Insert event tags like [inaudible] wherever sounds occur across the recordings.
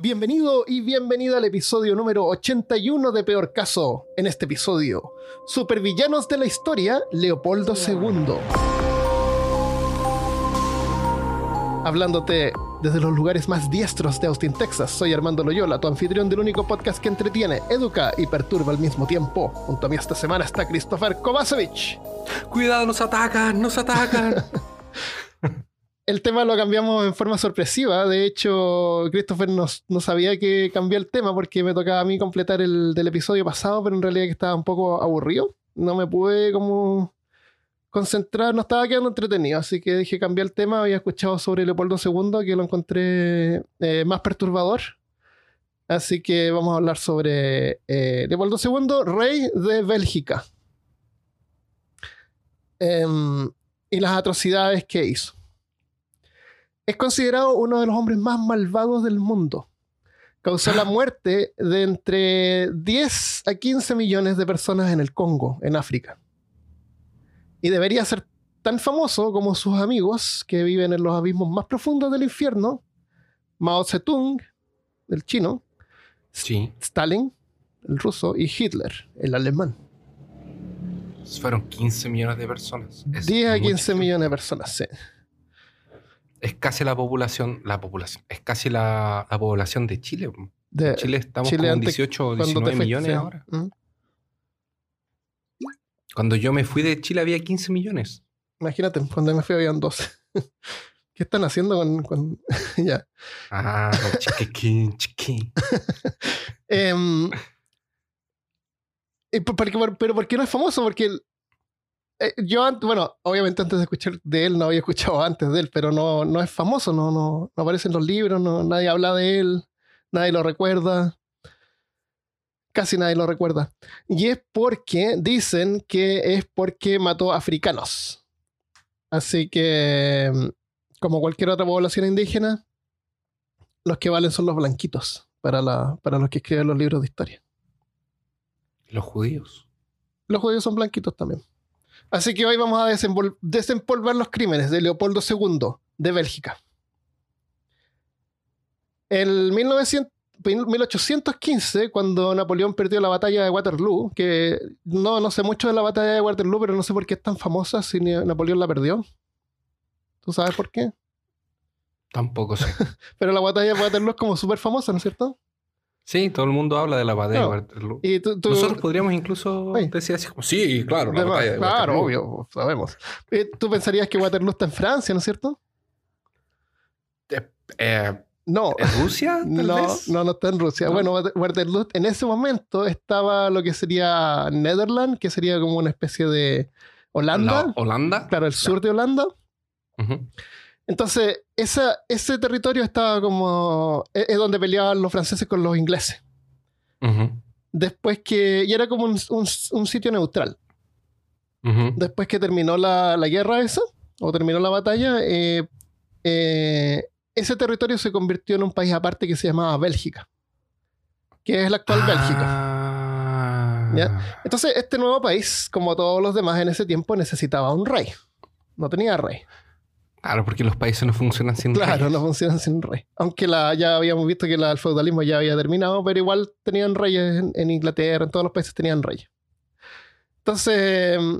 Bienvenido y bienvenida al episodio número 81 de Peor Caso. En este episodio, Supervillanos de la Historia, Leopoldo II. Hablándote desde los lugares más diestros de Austin, Texas, soy Armando Loyola, tu anfitrión del único podcast que entretiene, educa y perturba al mismo tiempo. Junto a mí esta semana está Christopher Kovacevic. Cuidado, nos atacan, nos atacan. [laughs] el tema lo cambiamos en forma sorpresiva. De hecho, Christopher no, sabía que cambió el tema porque me tocaba a mí completar el del episodio pasado, pero en realidad que estaba un poco aburrido. No me pude como concentrar, no estaba quedando entretenido, así que dije cambiar el tema. Había escuchado sobre Leopoldo II, que lo encontré eh, más perturbador. Así que vamos a hablar sobre eh, Leopoldo II, rey de Bélgica. Em, y las atrocidades que hizo. Es considerado uno de los hombres más malvados del mundo. Causó la [gasps] muerte de entre 10 a 15 millones de personas en el Congo, en África. Y debería ser tan famoso como sus amigos que viven en los abismos más profundos del infierno, Mao Zedong, el chino, Sí. Stalin, el ruso, y Hitler, el alemán. Fueron 15 millones de personas. Es 10 a 15 mucho. millones de personas, sí. Es casi la población, la población, es casi la, la población de Chile. De En Chile estamos Chile como en antes, 18 o cuando te 19 fuiste, millones ahora. Mm. Cuando yo me fui de Chile había 15 millones. Imagínate, cuando me fui habían 12. [laughs] ¿Qué están haciendo con...? con- [laughs] ya. Ah, chiquiquín, chiquiquín. [laughs] Em, por- pero ¿por qué no es famoso? Porque el- eh, yo, bueno, obviamente antes de escuchar de él, no había escuchado antes de él, pero no, no es famoso, no, no, no aparece en los libros, no, nadie habla de él, nadie lo recuerda. Casi nadie lo recuerda. Y es porque dicen que es porque mató africanos. Así que, em, como cualquier otra población indígena, los que valen son los blanquitos para, la, para los que escriben los libros de historia. Los judíos. Los judíos son blanquitos también. Así que hoy vamos a desempolvar los crímenes de Leopoldo II de Bélgica. En 1900 1815, cuando Napoleón perdió la batalla de Waterloo, que no, no sé mucho de la batalla de Waterloo, pero no sé por qué es tan famosa si Napoleón la perdió. ¿Tú sabes por qué? Tampoco sé. [laughs] Pero la batalla de Waterloo es como súper famosa, ¿no es cierto? Sí, todo el mundo habla de la batalla No. de Waterloo. Y tú, tú- Nosotros podríamos incluso Oye. decir así como, sí, claro, la de- batalla de claro, Waterloo. obvio, sabemos. Eh, Tú pensarías que Waterloo está en Francia, ¿no es cierto? Eh, No. ¿En Rusia? [laughs] Tal No, vez? no, no está en Rusia. ¿No? Bueno, Water- Waterloo en ese momento estaba lo que sería Netherlands, que sería como una especie de Holanda. No, Holanda. Claro, el sur de Holanda. Ujú. Entonces, esa, ese territorio estaba como. Es, es donde peleaban los franceses con los ingleses. Después que. Y era como un, un- un sitio neutral. Después que terminó la, la guerra esa, o terminó la batalla, eh, eh, ese territorio se convirtió en un país aparte que se llamaba Bélgica. Que es la actual Bélgica. Ah. ¿Ya? Entonces, este nuevo país, como todos los demás en ese tiempo, necesitaba un rey. No tenía rey. Claro, porque los países no funcionan sin Claro, reyes. no funcionan sin rey. Aunque la, ya habíamos visto que la- el feudalismo ya había terminado, pero igual tenían reyes en, en Inglaterra, en todos los países tenían reyes. Entonces, mm,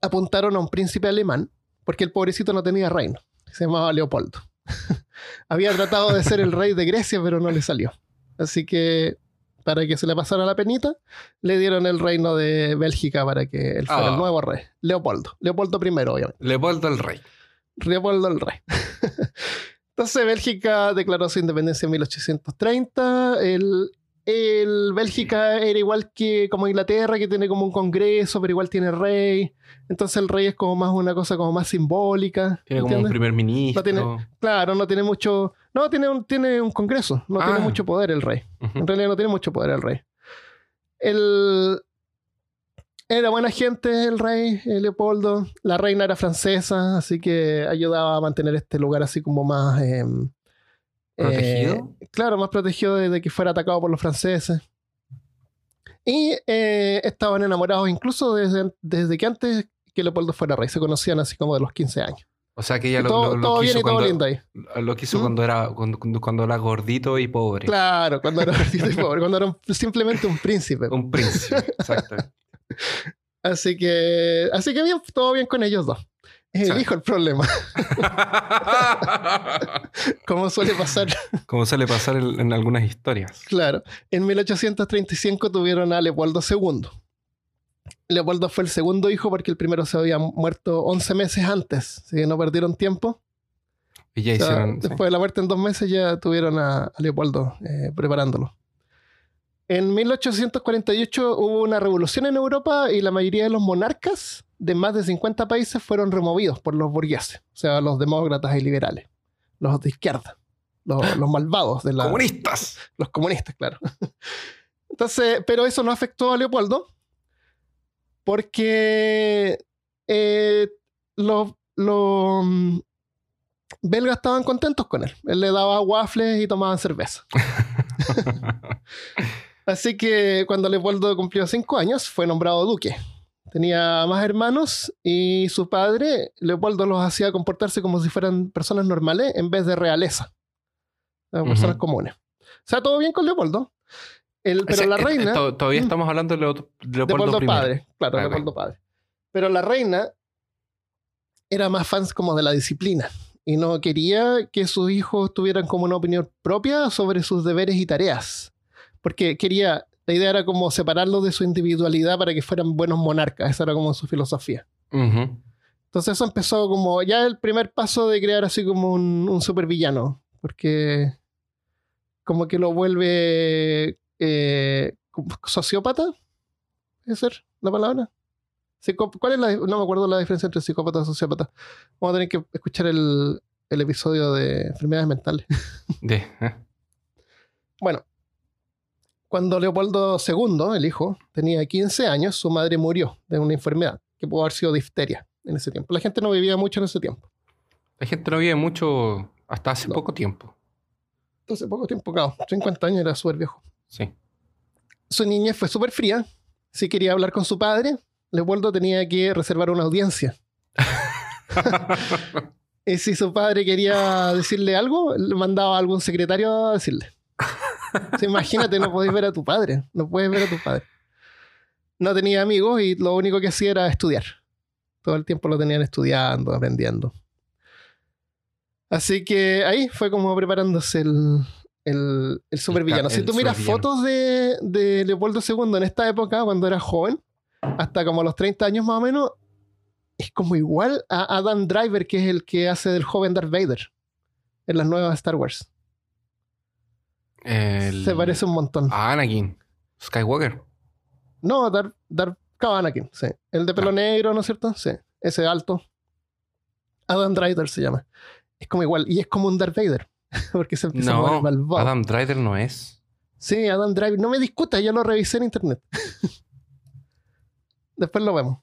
apuntaron a un príncipe alemán, porque el pobrecito no tenía reino. Se llamaba Leopoldo. [laughs] había tratado de ser el rey de Grecia, pero no le salió. Así que, para que se le pasara la penita, le dieron el reino de Bélgica para que él fuera Ah. el nuevo rey. Leopoldo. Leopoldo I, obviamente. Leopoldo el rey. Leopoldo el Rey. [laughs] Entonces Bélgica declaró su independencia en 1830. El, el Bélgica era igual que como Inglaterra, que tiene como un congreso, pero igual tiene rey. Entonces el rey es como más una cosa como más simbólica. Tiene como un primer ministro. No tiene- Claro, no tiene mucho... No, tiene un, tiene un congreso. No tiene Ah. mucho poder el rey. Ujú. En realidad no tiene mucho poder el rey. El... Era buena gente el rey, eh, Leopoldo. La reina era francesa, así que ayudaba a mantener este lugar así como más... eh, ¿Protegido? eh, claro, más protegido de, de que fuera atacado por los franceses. Y eh, estaban enamorados incluso desde, desde que antes que Leopoldo fuera rey. Se conocían así como de los 15 años. O sea que ella lo, todo lo- lo todo bien quiso y todo cuando, lindo ahí. lo quiso ¿Mm? cuando era cuando, cuando- cuando era gordito y pobre. Claro, cuando era gordito y pobre, cuando era un- simplemente un príncipe. Un príncipe, exacto. [laughs] Así que, así que bien, todo bien con ellos dos. Es el Sí. hijo el problema, [laughs] como suele pasar. Como suele pasar en, algunas historias. Claro, en 1835 tuvieron a Leopoldo II. Leopoldo fue el segundo hijo porque el primero se había muerto 11 meses antes, así que no perdieron tiempo. Y ya O sea, hicieron. sí. después de la muerte en dos meses ya tuvieron a, a Leopoldo eh, preparándolo. En 1848 hubo una revolución en Europa y la mayoría de los monarcas de más de 50 países fueron removidos por los burgueses, o sea, los demócratas y liberales, los de izquierda, los, [laughs] los malvados de la, ¡Comunistas! los comunistas, claro. [laughs] Entonces, pero eso no afectó a Leopoldo porque eh, los, los, mm, belgas estaban contentos con él. Él le daba waffles y tomaban cerveza. [laughs] Así que cuando Leopoldo cumplió cinco años, fue nombrado duque. Tenía más hermanos y su padre, Leopoldo, los hacía comportarse como si fueran personas normales en vez de realeza. Sea, Personas Ujú. comunes. O sea, todo bien con Leopoldo. El- pero O sea, la eh, eh, reina. to- Todavía estamos hablando de Leo- Leopoldo, Leopoldo I. padre, claro, Ah. Leopoldo padre. Pero la reina era más fans como de la disciplina y no quería que sus hijos tuvieran como una opinión propia sobre sus deberes y tareas. Porque quería, la idea era como separarlos de su individualidad para que fueran buenos monarcas, esa era como su filosofía. Entonces eso empezó como ya el primer paso de crear así como un, un supervillano, porque como que lo vuelve eh, sociópata, ¿puede ser la palabra? ¿Cuál es la, no me acuerdo la diferencia entre psicópata y sociópata. Vamos a tener que escuchar el, el episodio de enfermedades mentales. De, [laughs] eh. Bueno, cuando Leopoldo II, el hijo, tenía 15 años, su madre murió de una enfermedad que pudo haber sido difteria en ese tiempo. La gente no vivía mucho en ese tiempo. La gente no vive mucho hasta hace No. poco tiempo. Hace poco tiempo, claro, 50 años era súper viejo. Sí. Su niñez fue súper fría. Si quería hablar con su padre, Leopoldo tenía que reservar una audiencia. [laughs] Y si su padre quería decirle algo, le mandaba a algún secretario a decirle. [laughs] [laughs] Imagínate, no podés ver a tu padre. No puedes ver a tu padre. No tenía amigos y lo único que hacía era estudiar. Todo el tiempo lo tenían estudiando, aprendiendo. Así que ahí fue como preparándose el, el, el supervillano. Si tú miras fotos de, de Leopoldo II en esta época, cuando era joven, hasta como los 30 años más o menos, es como igual a Adam Driver, que es el que hace del joven Darth Vader en las nuevas Star Wars. El- Se parece un montón. a Anakin Skywalker. No, Darth, Darth Anakin, sí. El de pelo Ah. negro, ¿no es cierto? Sí. Ese alto. Adam Driver se llama. Es como igual. Y es como un Darth Vader. [laughs] Porque se empieza a No, mover malvado. Adam Driver no es. Sí, Adam Driver. No me discutas, yo lo revisé en internet. [laughs] Después lo vemos.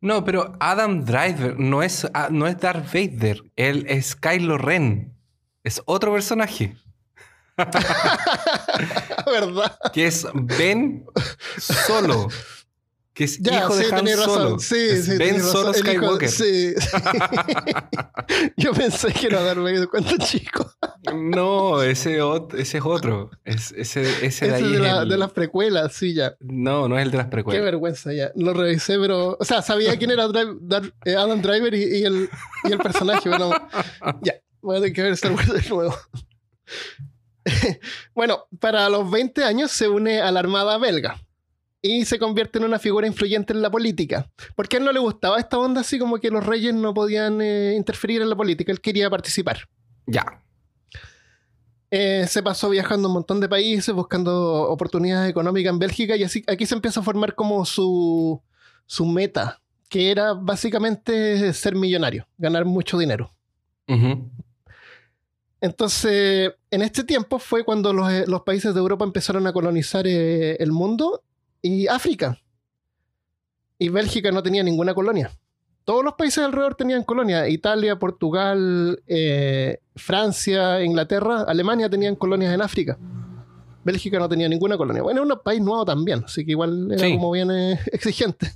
No, pero Adam Driver no es, ah, no es Darth Vader. Él es Kylo Ren. Es otro personaje. [laughs] ¿Verdad? Que es Ben Solo. Que es Ya, hijo de sí, Han tenés Solo. razón. Sí, Es sí, Ben razón. Solo hijo- Skywalker. sí, sí. [laughs] Yo pensé que era Darth Vader cuando chico. No, ese, ese es otro. Es, ese, ese Ese de ahí de, es la- el- de las precuelas, sí, ya. No, no es el de las Qué precuelas. vergüenza, ya. Lo revisé, pero. O sea, sabía quién era Dar- eh, Adam Driver y, y el, y el personaje, pero. Ya, voy a tener que ver Star Wars de nuevo. [laughs] bueno, para los 20 años se une a la Armada belga y se convierte en una figura influyente en la política. Porque a él no le gustaba esta onda así como que los reyes no podían eh, interferir en la política, él quería participar. Ya. Eh, se pasó viajando a un montón de países buscando oportunidades económicas en Bélgica y así aquí se empieza a formar como su, su meta, que era básicamente ser millonario, ganar mucho dinero. Ujú. Entonces, en este tiempo fue cuando los, eh, los países de Europa empezaron a colonizar eh, el mundo y África. Y Bélgica no tenía ninguna colonia. Todos los países alrededor tenían colonia. Italia, Portugal, eh, Francia, Inglaterra, Alemania tenían colonias en África. Bélgica no tenía ninguna colonia. Bueno, era un país nuevo también, así que igual era Sí. como bien eh, [laughs] exigente.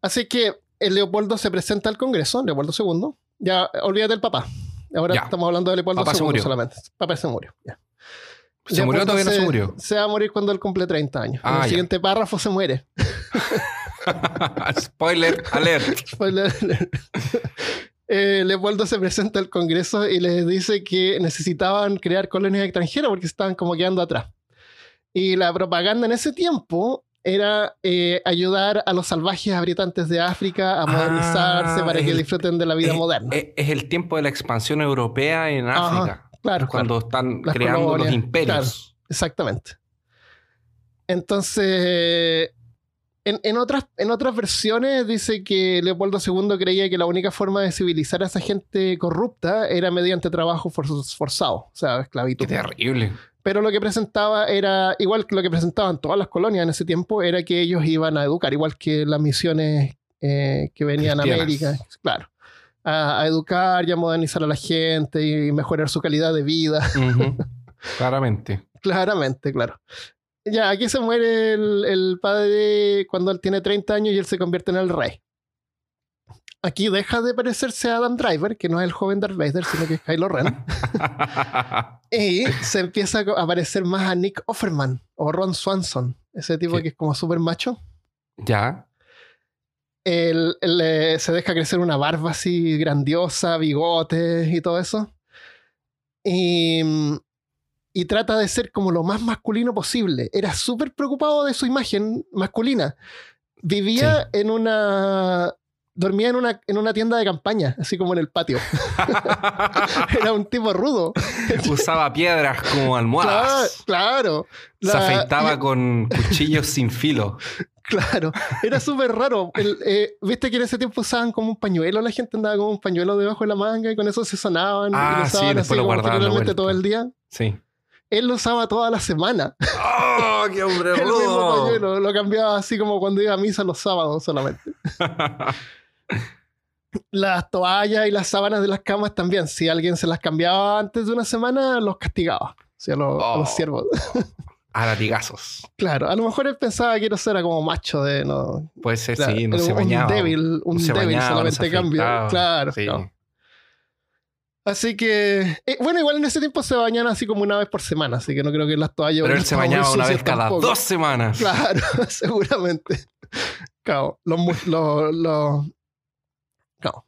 Así que el Leopoldo se presenta al Congreso, Leopoldo II. Ya, olvídate del papá. Ahora Ya. estamos hablando de Leopoldo Papá se II murió. solamente. Papá se murió. ya. ¿Se murió o Leopoldo todavía no se murió? Se va a morir cuando él cumple 30 años. en Ah, el ya. siguiente párrafo se muere. [laughs] Spoiler alert. Spoiler alert. Eh, Leopoldo se presenta al Congreso y les dice que necesitaban crear colonias extranjeras porque estaban como quedando atrás. Y la propaganda en ese tiempo era eh, ayudar a los salvajes habitantes de África a modernizarse Ah, para que el- disfruten de la vida es, moderna. es- es el tiempo de la expansión europea en Ajá, África. claro, cuando están Las creando los imperios. Exactamente. Entonces, en, en otras, en otras versiones dice que Leopoldo II creía que la única forma de civilizar a esa gente corrupta era mediante trabajo for- forzado, o sea, Qué esclavitud. terrible. Pero lo que presentaba era, igual que lo que presentaban todas las colonias en ese tiempo, era que ellos iban a educar, igual que las misiones eh, que venían a. América, claro. A, a educar y a modernizar a la gente y mejorar su calidad de vida. [laughs] Claramente. Claramente, claro. Ya, aquí se muere el, el padre cuando él tiene 30 años y él se convierte en el rey. Aquí deja de parecerse a Adam Driver, que no es el joven Darth Vader, sino que es Kylo Ren. [laughs] y se empieza a parecer más a Nick Offerman o Ron Swanson, ese tipo que es como súper macho. ya. Él, él, eh, se deja crecer una barba así grandiosa, bigotes y todo eso. Y, y trata de ser como lo más masculino posible. Era súper preocupado de su imagen masculina. Vivía en una... Dormía en una, en una tienda de campaña, así como en el patio. [laughs] Era un tipo rudo. [laughs] Usaba piedras como almohadas. claro. Se La- afeitaba con cuchillos sin filo. [laughs] Claro, era súper raro. El, eh, Viste que en ese tiempo usaban como un pañuelo, la gente andaba con un pañuelo debajo de la manga y con eso se sonaban. y Ah, lo sí, después así lo como guardaban todo el día. Sí. Él lo usaba toda la semana. ¡Oh, qué hombre El mismo rudo! pañuelo, lo cambiaba así como cuando iba a misa los sábados solamente. Las toallas y las sábanas de las camas también. Si alguien se las cambiaba antes de una semana, los castigaba. O sea, los, a los Oh. siervos. [laughs] A latigazos. Claro, a lo mejor él pensaba que eso era como macho de no, Puede ser, Claro, sí, no se un bañaba. débil, un No se débil bañaba, no solamente se cambio. Claro, Sí. no. Así que, eh, bueno, igual en ese tiempo se bañan así como una vez por semana, así que no creo que las toallas. Pero él se bañaba una vez cada tampoco. dos semanas. Claro, [laughs] seguramente. Claro, los, los- claro.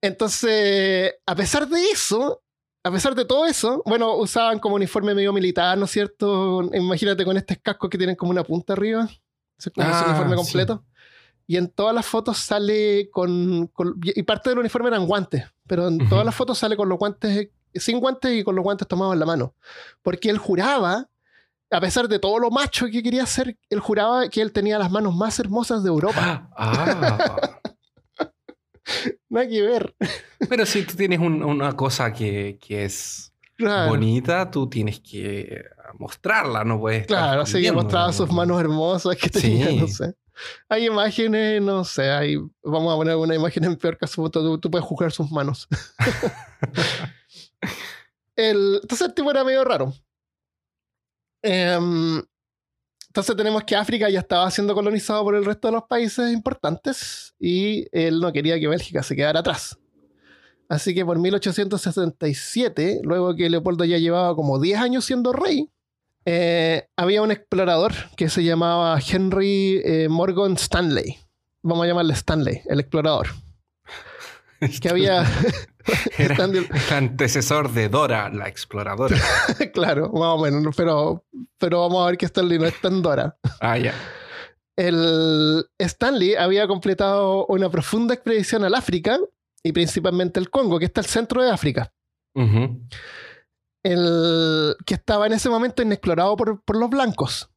Entonces, a pesar de eso, a pesar de todo eso, bueno, usaban como uniforme medio militar, ¿no es cierto? Imagínate con estos cascos que tienen como una punta arriba. Es como Ah, uniforme sí. completo. Y en todas las fotos sale con, con- Y parte del uniforme eran guantes, pero en Ujú. todas las fotos sale con los guantes, sin guantes y con los guantes tomados en la mano. Porque él juraba, a pesar de todo lo macho que quería ser, él juraba que él tenía las manos más hermosas de Europa. Ah. [laughs] Nada que ver. Pero si tú tienes un- una cosa que, que es Claro, bonita, tú tienes que mostrarla, no puedes. claro así que mostraba sus manos hermosas que Sí. tenía, no sé. Hay imágenes, no sé, hay, vamos a poner una imagen en peor caso, tú, tú puedes juzgar sus manos. [laughs] el, entonces el tipo era medio raro. Em, entonces tenemos que África ya estaba siendo colonizado por el resto de los países importantes y él no quería que Bélgica se quedara atrás. Así que por 1867, luego que Leopoldo ya llevaba como 10 años siendo rey, eh, había un explorador que se llamaba Henry eh, Morgan Stanley. Vamos a llamarle Stanley, el explorador. [laughs] Que había. [laughs] Era el antecesor de Dora, la exploradora. [laughs] claro, más o menos, pero, pero vamos a ver que Stanley no es tan Dora. Ah, ya. El Stanley había completado una profunda expedición al África y principalmente el Congo, que está al centro de África. El que estaba en ese momento inexplorado por, por los blancos.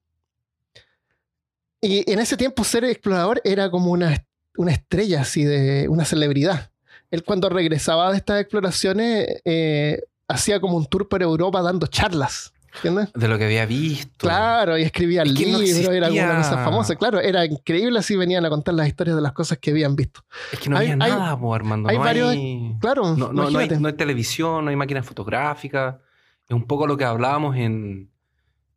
Y en ese tiempo ser explorador era como una, una estrella, así de una celebridad. Él cuando regresaba de estas exploraciones eh, hacía como un tour por Europa dando charlas. ¿Entiendes? De lo que había visto. Claro, y escribía Es no libros, era una cosa famosa. Claro, era increíble así venían a contar las historias de las cosas que habían visto. Es que no Hay- había hay- nada, po, Armando. hay no, varios- hay, Claro, no, hay, imagínate. no hay televisión, no hay máquinas fotográficas. Es un poco lo que hablábamos en.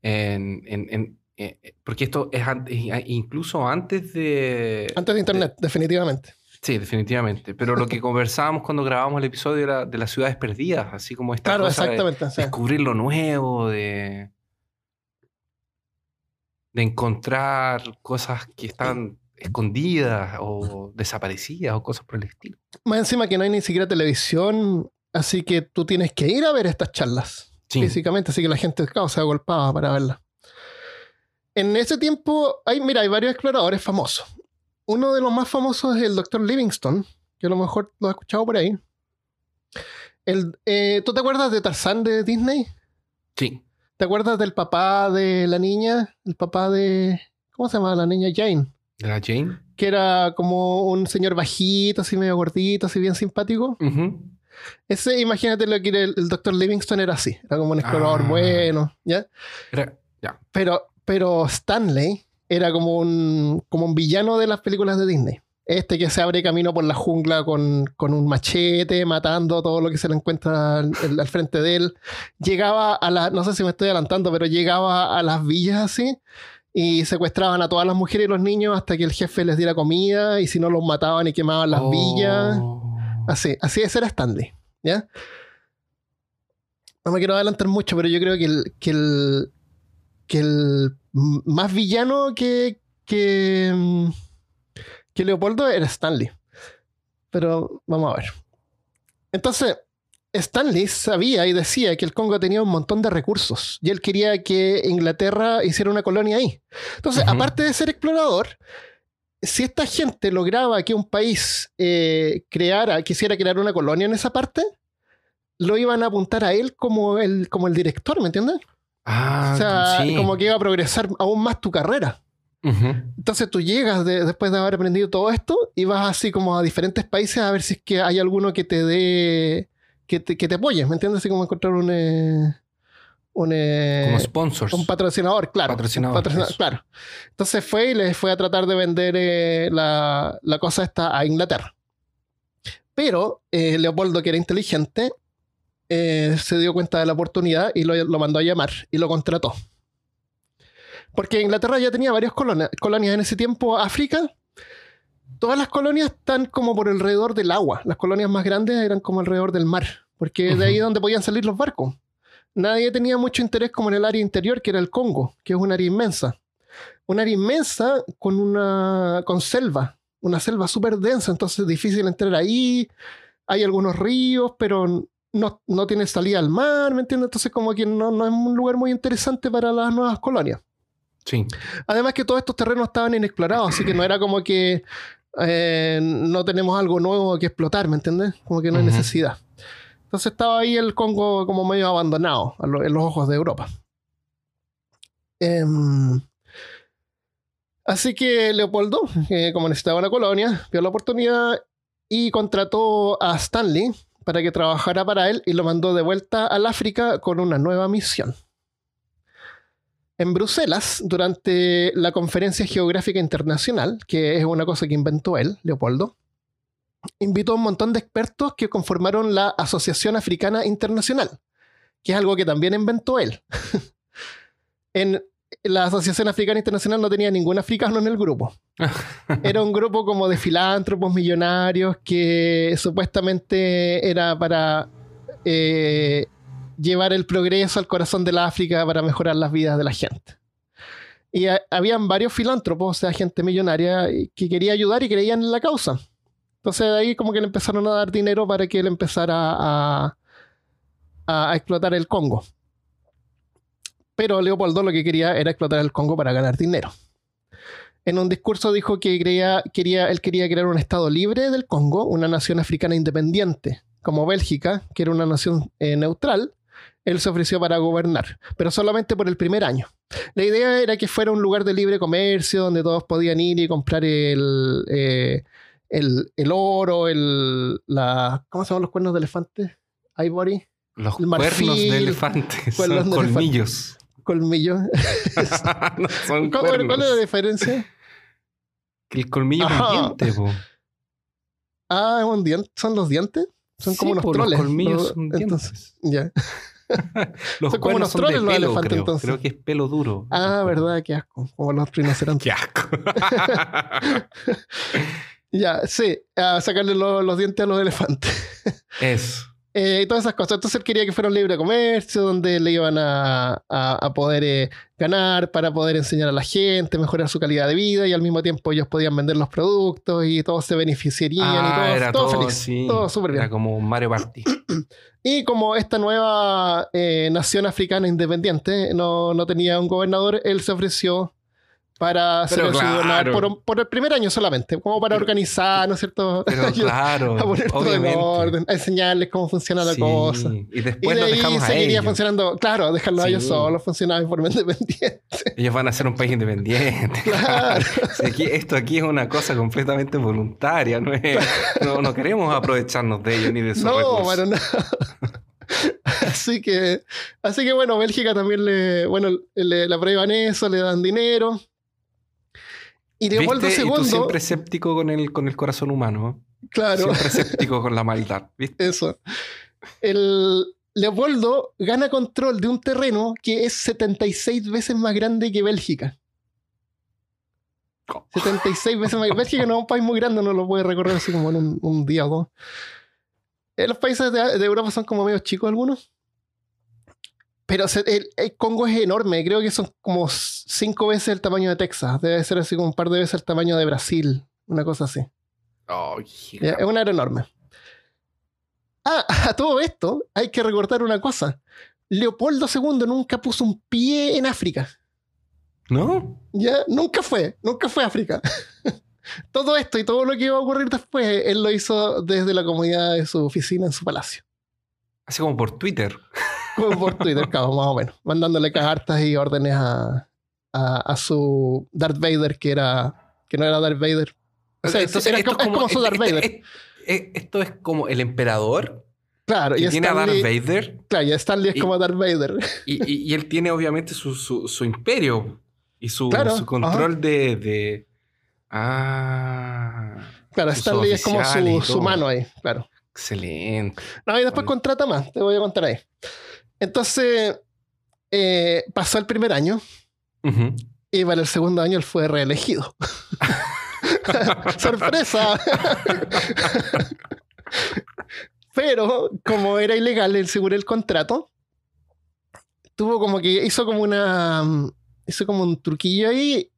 en, en- en- eh, porque esto es antes, incluso antes de. Antes de internet, definitivamente. Sí, definitivamente. Pero lo que conversábamos cuando grabamos el episodio era de las ciudades perdidas, así como esta Claro, cosa de exactamente. sí. descubrir lo nuevo, de, de encontrar cosas que están escondidas o desaparecidas o cosas por el estilo. Más encima que no hay ni siquiera televisión, así que tú tienes que ir a ver estas charlas Sí. físicamente, así que la gente claro, se agolpaba para verlas. En ese tiempo, hay, mira, hay varios exploradores famosos. Uno de los más famosos es el Dr. Livingstone, que a lo mejor lo has escuchado por ahí. El, eh, ¿Tú te acuerdas de Tarzán de Disney? Sí. ¿Te acuerdas del papá de la niña? El papá de... ¿Cómo se llama la niña? Jane. ¿De la Jane? Que era como un señor bajito, así medio gordito, así bien simpático. Ese, imagínate lo que era el, el Dr. Livingstone era así. Era como un explorador Ah. bueno, ¿ya? Era- ya. Pero, pero Stanley era como un, como un villano de las películas de Disney. Este que se abre camino por la jungla con, con un machete, matando todo lo que se le encuentra al, frente de él. Llegaba a las, no sé si me estoy adelantando, pero llegaba a las villas así y secuestraban a todas las mujeres y los niños hasta que el jefe les diera comida y si no los mataban y quemaban las Oh. villas. Así, así ese era Stanley, ¿ya? No me quiero adelantar mucho, pero yo creo que el, que el, que el más villano que, que, mm, que Leopoldo era Stanley. Pero vamos a ver. Entonces, Stanley sabía y decía que el Congo tenía un montón de recursos y él quería que Inglaterra hiciera una colonia ahí. Entonces, aparte de ser explorador, si esta gente lograba que un país eh, creara, quisiera crear una colonia en esa parte, lo iban a apuntar a él como el, como el director, ¿me entiendes? Ah, o sea, sí. como que iba a progresar aún más tu carrera. Entonces tú llegas de- después de haber aprendido todo esto y vas así como a diferentes países a ver si es que hay alguno que te dé, que te, que te apoye, ¿me entiendes? Así como encontrar un, eh, un, eh, Como sponsors. un patrocinador, claro. Patrocinador, patrocinador, claro. Entonces fue y les fue a tratar de vender eh, la, la cosa esta a Inglaterra. Pero eh, Leopoldo, que era inteligente, eh, se dio cuenta de la oportunidad y lo, lo mandó a llamar y lo contrató. Porque Inglaterra ya tenía varias colonias, colonias en ese tiempo. África, todas las colonias están como por alrededor del agua. Las colonias más grandes eran como alrededor del mar, porque de ahí es donde podían salir los barcos. Nadie tenía mucho interés como en el área interior, que era el Congo, que es un área inmensa. Un área inmensa con una con selva, una selva súper densa, entonces es difícil entrar ahí. Hay algunos ríos, pero no, no tiene salida al mar, ¿me entiendes? Entonces como que no, no es un lugar muy interesante para las nuevas colonias. Sí. Además que todos estos terrenos estaban inexplorados, así que no era como que eh, no tenemos algo nuevo que explotar, ¿me entiendes? Como que no hay necesidad. Entonces estaba ahí el Congo como medio abandonado a lo- en los ojos de Europa. Em, así que Leopoldo, eh, como necesitaba una colonia, vio la oportunidad y contrató a Stanley para que trabajara para él y lo mandó de vuelta al África con una nueva misión. En Bruselas, durante la Conferencia Geográfica Internacional, que es una cosa que inventó él, Leopoldo, invitó a un montón de expertos que conformaron la Asociación Africana Internacional, que es algo que también inventó él. [laughs] en la Asociación Africana Internacional no tenía ningún africano en el grupo. [laughs] Era un grupo como de filántropos millonarios que supuestamente era para eh, llevar el progreso al corazón de la África para mejorar las vidas de la gente. Y ha- habían varios filántropos, o sea, gente millonaria que quería ayudar y creían en la causa. Entonces de ahí como que le empezaron a dar dinero para que él empezara a, a- a explotar el Congo. Pero Leopoldo lo que quería era explotar el Congo para ganar dinero. En un discurso dijo que quería, él quería crear un estado libre del Congo, una nación africana independiente, como Bélgica, que era una nación eh, neutral. Él se ofreció para gobernar, pero solamente por el primer año. La idea era que fuera un lugar de libre comercio donde todos podían ir y comprar el, eh, el, el oro, el, la, ¿cómo se llaman los cuernos de elefante? Ivory, Los El cuernos de [laughs] elefante son elefante. Colmillos. colmillo. [laughs] [laughs] no son ¿Cuál, es la diferencia? Que el colmillo es un diente, po. Ah, es un diente. ¿son los dientes? Son como unos troles. Los colmillos Los- son entonces, dientes. ya. [laughs] Los son como unos son de troles los pelo, elefantes, creo. entonces. Creo que es pelo duro. Ah, verdad, qué asco. Como los rinocerontes. Qué asco. Ya, sí, a sacarle lo- los dientes a los elefantes. Eso. Eh, y todas esas cosas. Entonces él quería que fuera un libre comercio donde le iban a, a- a poder eh, ganar para poder enseñar a la gente, mejorar su calidad de vida y al mismo tiempo ellos podían vender los productos y todos se beneficiarían y Ah, todo, era todo todo, feliz. sí. Todo súper bien. Era como un Mario Party. [clears throat] Y como esta nueva eh, nación africana independiente no, no tenía un gobernador, él se ofreció para ser el claro. por, el primer año solamente, como para organizar, ¿no es cierto? [laughs] Pero [laughs] Ayudar claro, a poner todo en orden, a enseñarles cómo funciona la Sí, cosa. Y Y después de ahí dejamos a seguiría ellos. funcionando, claro, dejarlo a ellos solos, funcionaba de forma [laughs] independiente. Ellos van a ser un país independiente. Claro. Aquí- esto aquí es una cosa completamente voluntaria. No, es- no, no queremos aprovecharnos de ellos ni de sus No, recursos. nada. Así que, así que bueno, Bélgica también le, bueno, le, le aprueban eso, le dan dinero. Y Leopoldo ¿Viste? Y tú siempre escéptico con el, con el corazón humano. claro, Siempre [laughs] escéptico con la maldad. ¿Viste? eso. El Leopoldo gana control de un terreno que es 76 veces más grande que Bélgica. 76 veces más. Bélgica no es un país muy grande, no lo puede recorrer así como en un, un día o dos. Eh, los países de, de Europa son como medio chicos algunos. Pero se- el, el Congo es enorme, creo que son como cinco veces el tamaño de Texas. Debe ser así como un par de veces el tamaño de Brasil, una cosa así. Es una área enorme. Ah, [laughs] a todo esto hay que recordar una cosa. Leopoldo II nunca puso un pie en África. ¿No? Ya, nunca fue, nunca fue a África. [laughs] todo esto y todo lo que iba a ocurrir después, él lo hizo desde la comodidad de su oficina en su palacio. Así como por Twitter. Como por Twitter, cabo, más o menos. Mandándole cartas y órdenes a, a, a su Darth Vader, que era. que no era Darth Vader. O sea, Entonces, era esto como- es como su Darth este- Vader. este- este- esto es como el emperador Claro, y tiene a Darth Vader claro, y Stanley es y- como Darth Vader. y, y- y él tiene obviamente su, su- su imperio y su, Claro, su control de, de- Ah, Claro, Stanley es como su, su mano ahí, claro. excelente. No, y después contrata más, te voy a contar ahí. Entonces, eh, pasó el primer año Ujú. y para el segundo año él fue reelegido. [laughs] ¡Sorpresa! Pero, como era ilegal el seguro el contrato, tuvo como que hizo como una. hizo como un truquillo ahí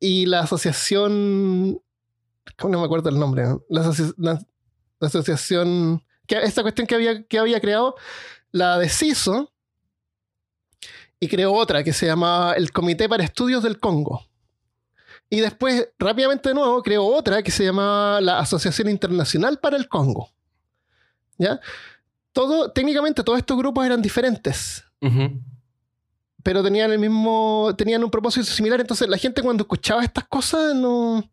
y la asociación. ¿Cómo no me acuerdo el nombre? ¿no? La, asoci- la- la asociación. Que, esta cuestión que había, que había creado, la deshizo y creó otra que se llamaba el Comité para Estudios del Congo. Y después, rápidamente de nuevo, creó otra que se llamaba la Asociación Internacional para el Congo. ¿Ya? Todo, técnicamente todos estos grupos eran diferentes, pero tenían el mismo, tenían un propósito similar. Entonces la gente cuando escuchaba estas cosas no,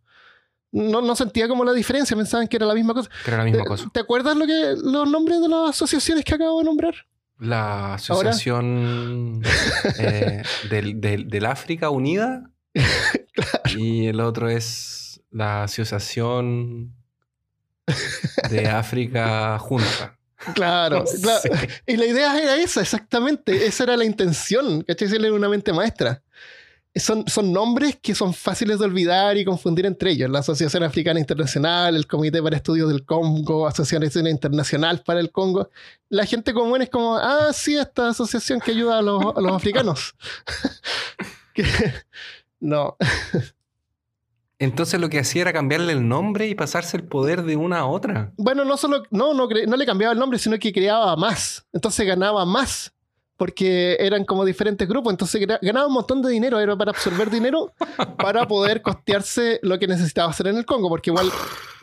no, no sentía como la diferencia, pensaban que era la misma cosa. Que era la misma ¿Te, cosa. te acuerdas lo que, los nombres de las asociaciones que acabo de nombrar? La asociación [laughs] eh, del, del- del África Unida [laughs] y el otro es la asociación de África Junta. Claro, [laughs] No claro. sé. Y la idea era esa, exactamente. Esa era la intención. ¿Cachai? Era una mente maestra. Son, son nombres que son fáciles de olvidar y confundir entre ellos. La Asociación Africana Internacional, el Comité para Estudios del Congo, Asociación Internacional para el Congo. La gente común es como, ah, sí, esta asociación que ayuda a los, a los africanos. [laughs] Que- no, Entonces lo que hacía era cambiarle el nombre y pasarse el poder de una a otra. Bueno, no solo, no, no, no le cambiaba el nombre, sino que creaba más. Entonces ganaba más. Porque eran como diferentes grupos. Entonces ganaba un montón de dinero. Era para absorber dinero [laughs] para poder costearse lo que necesitaba hacer en el Congo. Porque igual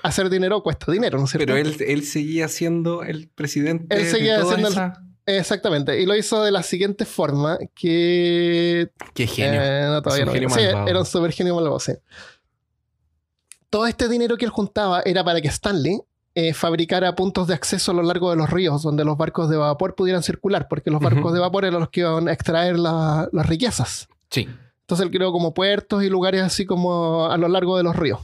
hacer dinero cuesta dinero, ¿no es cierto? Pero él, él seguía siendo el presidente Él seguía de toda siendo el- Exactamente. Y lo hizo de la siguiente forma. Que Qué genio. Eh, no, todavía no. genio Sí, era un super genio malvado, sí. Todo este dinero que él juntaba era para que Stanley eh, fabricara puntos de acceso a lo largo de los ríos donde los barcos de vapor pudieran circular, porque los barcos de vapor eran los que iban a extraer la- las riquezas. Sí. Entonces él creó como puertos y lugares así como a lo largo de los ríos.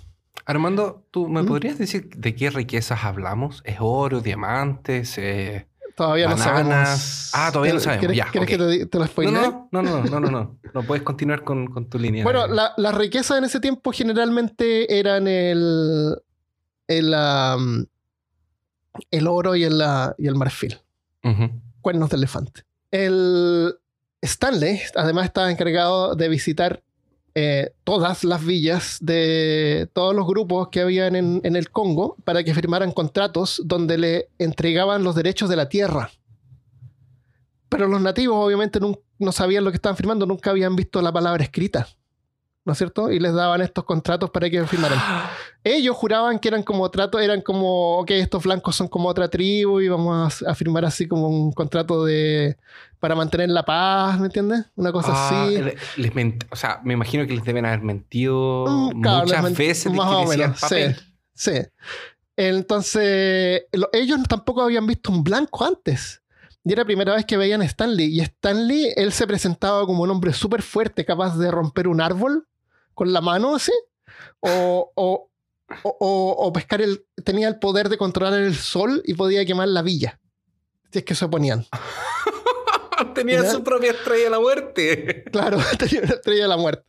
Armando, ¿tú me ¿Mm? podrías decir de qué riquezas hablamos? ¿Es oro, diamantes, eh, Todavía no sabemos. Ah, todavía no sabemos. ¿Quieres, Ya, quieres ok. que te, te lo No, no, no, no, no, no, no. No puedes continuar con, con tu línea. Bueno, la- las riquezas en ese tiempo generalmente eran el, el, el oro y el, ah, y el marfil. Cuernos de elefante. El Stanley, además, estaba encargado de visitar eh, todas las villas de todos los grupos que habían en, en el Congo para que firmaran contratos donde le entregaban los derechos de la tierra. Pero los nativos, obviamente, nun- no sabían lo que estaban firmando, nunca habían visto la palabra escrita. ¿No es cierto? Y les daban estos contratos para que firmaran. [gasps] Ellos juraban que eran como tratos, eran como, ok, estos blancos son como otra tribu y vamos a, a firmar así como un contrato de para mantener la paz, ¿me entiendes? Una cosa Ah, así. le- les ment- o sea, me imagino que les deben haber mentido Mm, claro, muchas ment- veces más o menos, papel. Sí. Entonces, lo- ellos tampoco habían visto un blanco antes. Y era la primera vez que veían a Stanley. Y Stanley, él se presentaba como un hombre súper fuerte, capaz de romper un árbol con la mano así. O, o, o, pescar el. Tenía el poder de controlar el sol y podía quemar la villa. Si es que se oponían. [laughs] Tenía ¿Ya? su propia estrella de la muerte. [laughs] Claro, [laughs] tenía una estrella de la muerte.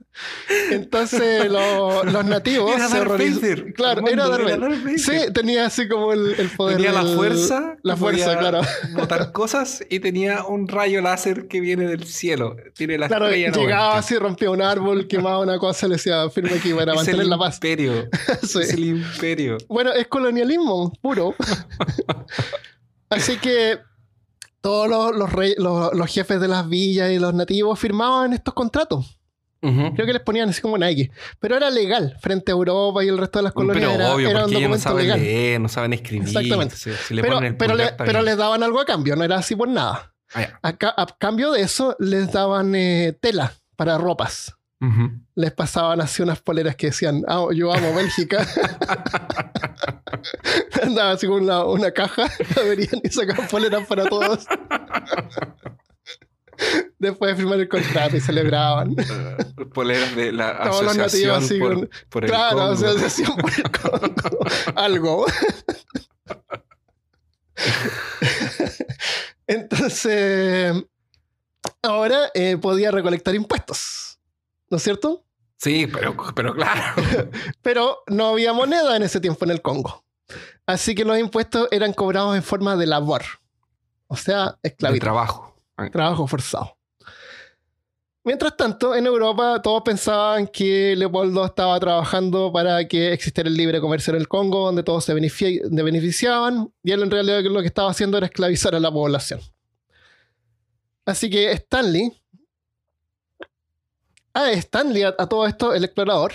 Entonces, [laughs] lo- los nativos Era se Darth horroriz- Vader, Claro, era Darth Vader. Vader. Sí, tenía así como el, el poder. Tenía la fuerza. La fuerza, claro. Botar cosas y tenía un rayo láser que viene del cielo. Tiene la Claro, estrella de la llegaba muerte. así, rompía un árbol, quemaba una cosa, le decía firme aquí para Es mantener la paz. imperio. Sí. Es el imperio. Bueno, es colonialismo puro. Así que todos los, los, rey- los- los jefes de las villas y los nativos firmaban estos contratos. Ujú. Creo que les ponían así como X. Pero era legal frente a Europa y el resto de las colonias. Pero era, obvio, era un porque ellos no saben legal. leer, no saben escribir. Exactamente. entonces, si le Pero, pero, le- pero les daban algo a cambio, no era así por nada. Ah, ya. A, a cambio de eso, les daban eh, tela para ropas. Ujú. Les pasaban así unas poleras que decían, "Ah, yo amo Bélgica. [laughs] Andaba así con una, una caja, [laughs] la verían y sacaban poleras para todos. [laughs] Después de firmar el contrato y celebraban. Eh, Poleras de la Todos los asociación así por, con- por el claro, Congo. hacían por el Congo. Algo. Entonces, ahora eh, podía recolectar impuestos. ¿No es cierto? Sí, pero, pero claro. [laughs] Pero no había moneda en ese tiempo en el Congo. Así que los impuestos eran cobrados en forma de labor. O sea, de esclavitud. trabajo. Trabajo forzado. Mientras tanto, en Europa todos pensaban que Leopoldo estaba trabajando para que existiera el libre comercio en el Congo, donde todos se benefici- de beneficiaban, y él en realidad lo que estaba haciendo era esclavizar a la población. Así que Stanley, a Stanley, a, a todo esto, el explorador,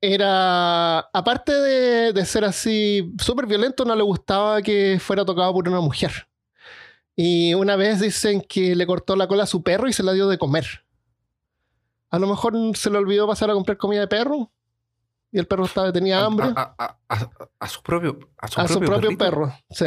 era, aparte de, de ser así súper violento, no le gustaba que fuera tocado por una mujer. Y una vez dicen que le cortó la cola a su perro y se la dio de comer. A lo mejor se le olvidó pasar a comprar comida de perro. Y el perro estaba, tenía hambre. A, a- a- a su propio, a su a su propio, perro. Sí.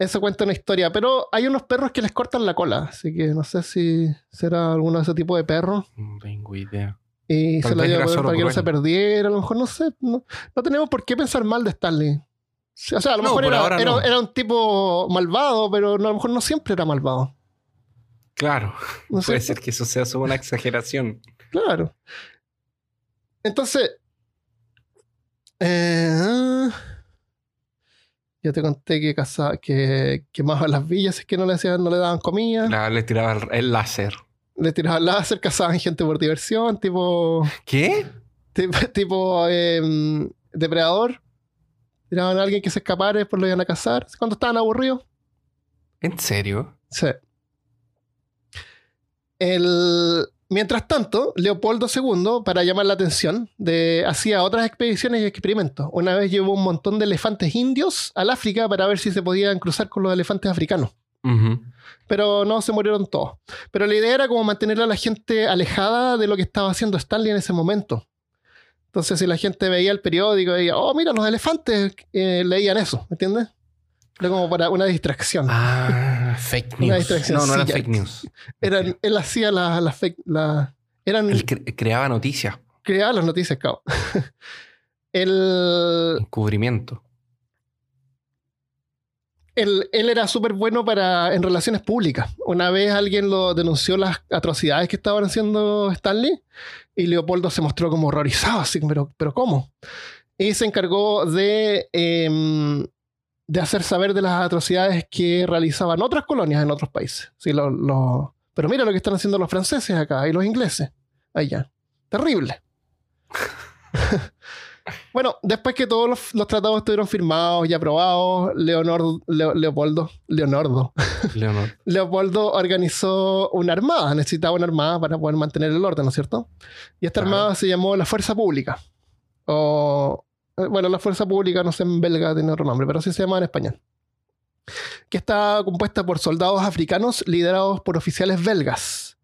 Eso cuenta una historia. Pero hay unos perros que les cortan la cola. Así que no sé si será alguno de ese tipo de perro. No tengo idea. Y Tal se comer solo para que no se perdiera. A lo mejor no sé. No, no tenemos por qué pensar mal de Stanley. O sea, a lo No, mejor era, ahora era- no. era un tipo malvado, pero no, a lo mejor no siempre era malvado. Claro. ¿No es Puede ser que eso sea solo una exageración. Claro. Entonces, eh, ya te conté que, caza, que quemaba las villas es que no le, hacían, no le daban comida, La- le tiraba el, el láser. le tiraban láser, cazaban gente por diversión, tipo, ¿Qué? tipo, tipo, em, depredador. Tiraban a alguien que se escapara y después lo iban a cazar. Cuando estaban aburridos. ¿En serio? Sí. El, mientras tanto, Leopoldo II, para llamar la atención, de, hacía otras expediciones y experimentos. Una vez llevó un montón de elefantes indios al África para ver si se podían cruzar con los elefantes africanos. Pero no se murieron todos. Pero la idea era como mantener a la gente alejada de lo que estaba haciendo Stanley en ese momento. Entonces, si la gente veía el periódico y veía, oh, mira, los elefantes, eh, leían eso, ¿me entiendes? Era como para una distracción. Ah, fake Una news. distracción, No, no sí, era ya. fake news. Eran, él hacía las la, fake- la- eran Él cre- creaba noticias, creaba las noticias, cabo. [laughs] él, encubrimiento. él, él era súper bueno para en relaciones públicas. Una vez alguien lo denunció las atrocidades que estaban haciendo Stanley y Leopoldo se mostró como horrorizado, así, pero, pero ¿cómo? y se encargó de, em, de hacer saber de las atrocidades que realizaban otras colonias en otros países. Sí, lo- lo- Pero mira lo que están haciendo los franceses acá y los ingleses allá. Terrible. [laughs] bueno, después que todos los, los tratados estuvieron firmados y aprobados, Leonor- Leo- Leopoldo, Leonardo, [laughs] Leonor. Leopoldo organizó una armada, necesitaba una armada para poder mantener el orden, ¿no es cierto? Y esta armada se llamó la Fuerza Pública. O, bueno, la Fuerza Pública, no sé en belga tiene otro nombre, pero así se llama en español. Que está compuesta por soldados africanos liderados por oficiales belgas.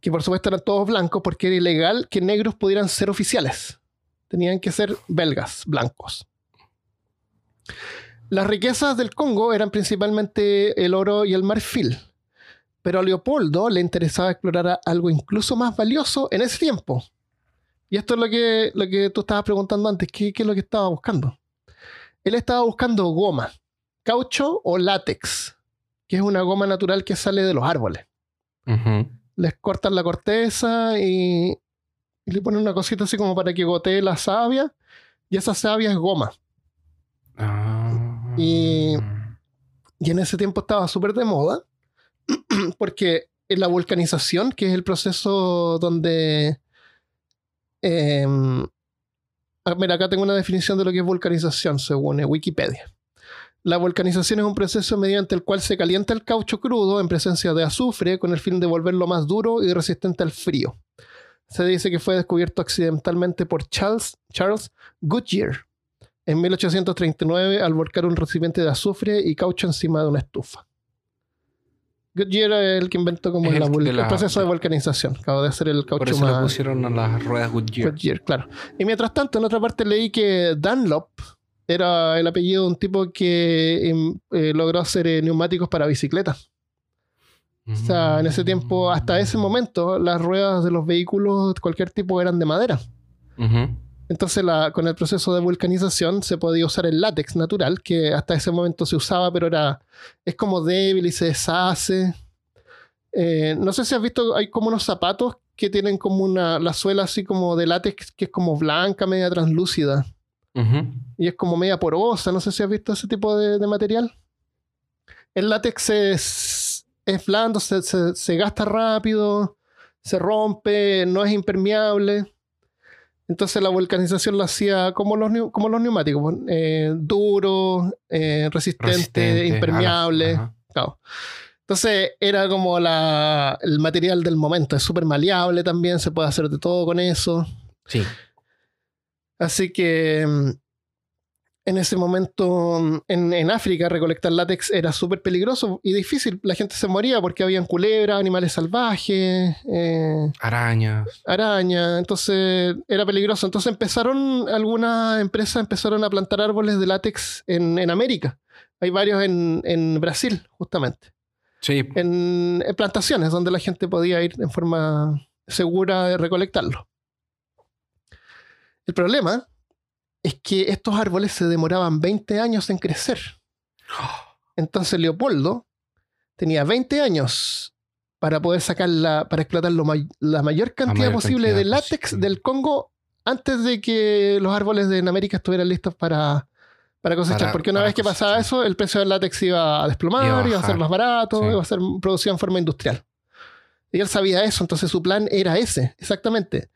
Que por supuesto eran todos blancos porque era ilegal que negros pudieran ser oficiales. Tenían que ser belgas, blancos. Las riquezas del Congo eran principalmente el oro y el marfil, pero a Leopoldo le interesaba explorar algo incluso más valioso en ese tiempo. Y esto es lo que, lo que tú estabas preguntando antes, ¿qué, qué es lo que estaba buscando? Él estaba buscando goma, caucho o látex, que es una goma natural que sale de los árboles. Les cortan la corteza y, y le ponen una cosita así como para que gotee la savia, y esa savia es goma. Ah. Y- Y en ese tiempo estaba súper de moda, [clears throat] porque en la vulcanización, que es el proceso donde... em, ah, mira, acá tengo una definición de lo que es vulcanización, según eh, Wikipedia. La vulcanización es un proceso mediante el cual se calienta el caucho crudo en presencia de azufre con el fin de volverlo más duro y resistente al frío. Se dice que fue descubierto accidentalmente por Charles, Charles Goodyear en 1839 al volcar un recipiente de azufre y caucho encima de una estufa. Goodyear es el que inventó como la el proceso de vulcanización. Acabo de hacer el Por caucho eso le pusieron a las ruedas Goodyear. Goodyear, claro. Y mientras tanto, en otra parte leí que Dunlop era el apellido de un tipo que em, eh, logró hacer eh, neumáticos para bicicletas. O sea, en ese tiempo, hasta ese momento, las ruedas de los vehículos de cualquier tipo eran de madera. Ujú. Entonces, la- con el proceso de vulcanización se podía usar el látex natural, que hasta ese momento se usaba, pero era es como débil y se deshace. Eh, no sé si has visto, hay como unos zapatos que tienen como una, la suela así como de látex, que es como blanca, media translúcida, y es como media porosa. No sé si has visto ese tipo de, de material. El látex es, es blando, se, se- se gasta rápido, se rompe, no es impermeable. Entonces la vulcanización lo hacía como los, como los neumáticos, pues, eh, duro, eh, resistente, Resistente, impermeable. claro. Entonces era como la, el material del momento, es súper maleable también, se puede hacer de todo con eso. Sí. Así que mm, en ese momento mm, en, en África recolectar látex era súper peligroso y difícil. La gente se moría porque habían culebras, animales salvajes, eh, Arañas. arañas. Entonces era peligroso. Entonces empezaron, algunas empresas empezaron a plantar árboles de látex en, en América. Hay varios en, en Brasil, justamente. Sí. En, en plantaciones donde la gente podía ir en forma segura de recolectarlo. El problema es que estos árboles se demoraban 20 años en crecer. Entonces Leopoldo tenía 20 años para poder sacar la, para explotar lo la mayor cantidad mayor posible cantidad de látex posible. del Congo antes de que los árboles de en América estuvieran listos para, para cosechar. Para- Porque una vez que pasaba eso, el precio del látex iba a desplomar, Iba a iba a, ser más barato, Sí. iba a ser producido en forma industrial. Y él sabía eso, entonces su plan era ese, exactamente.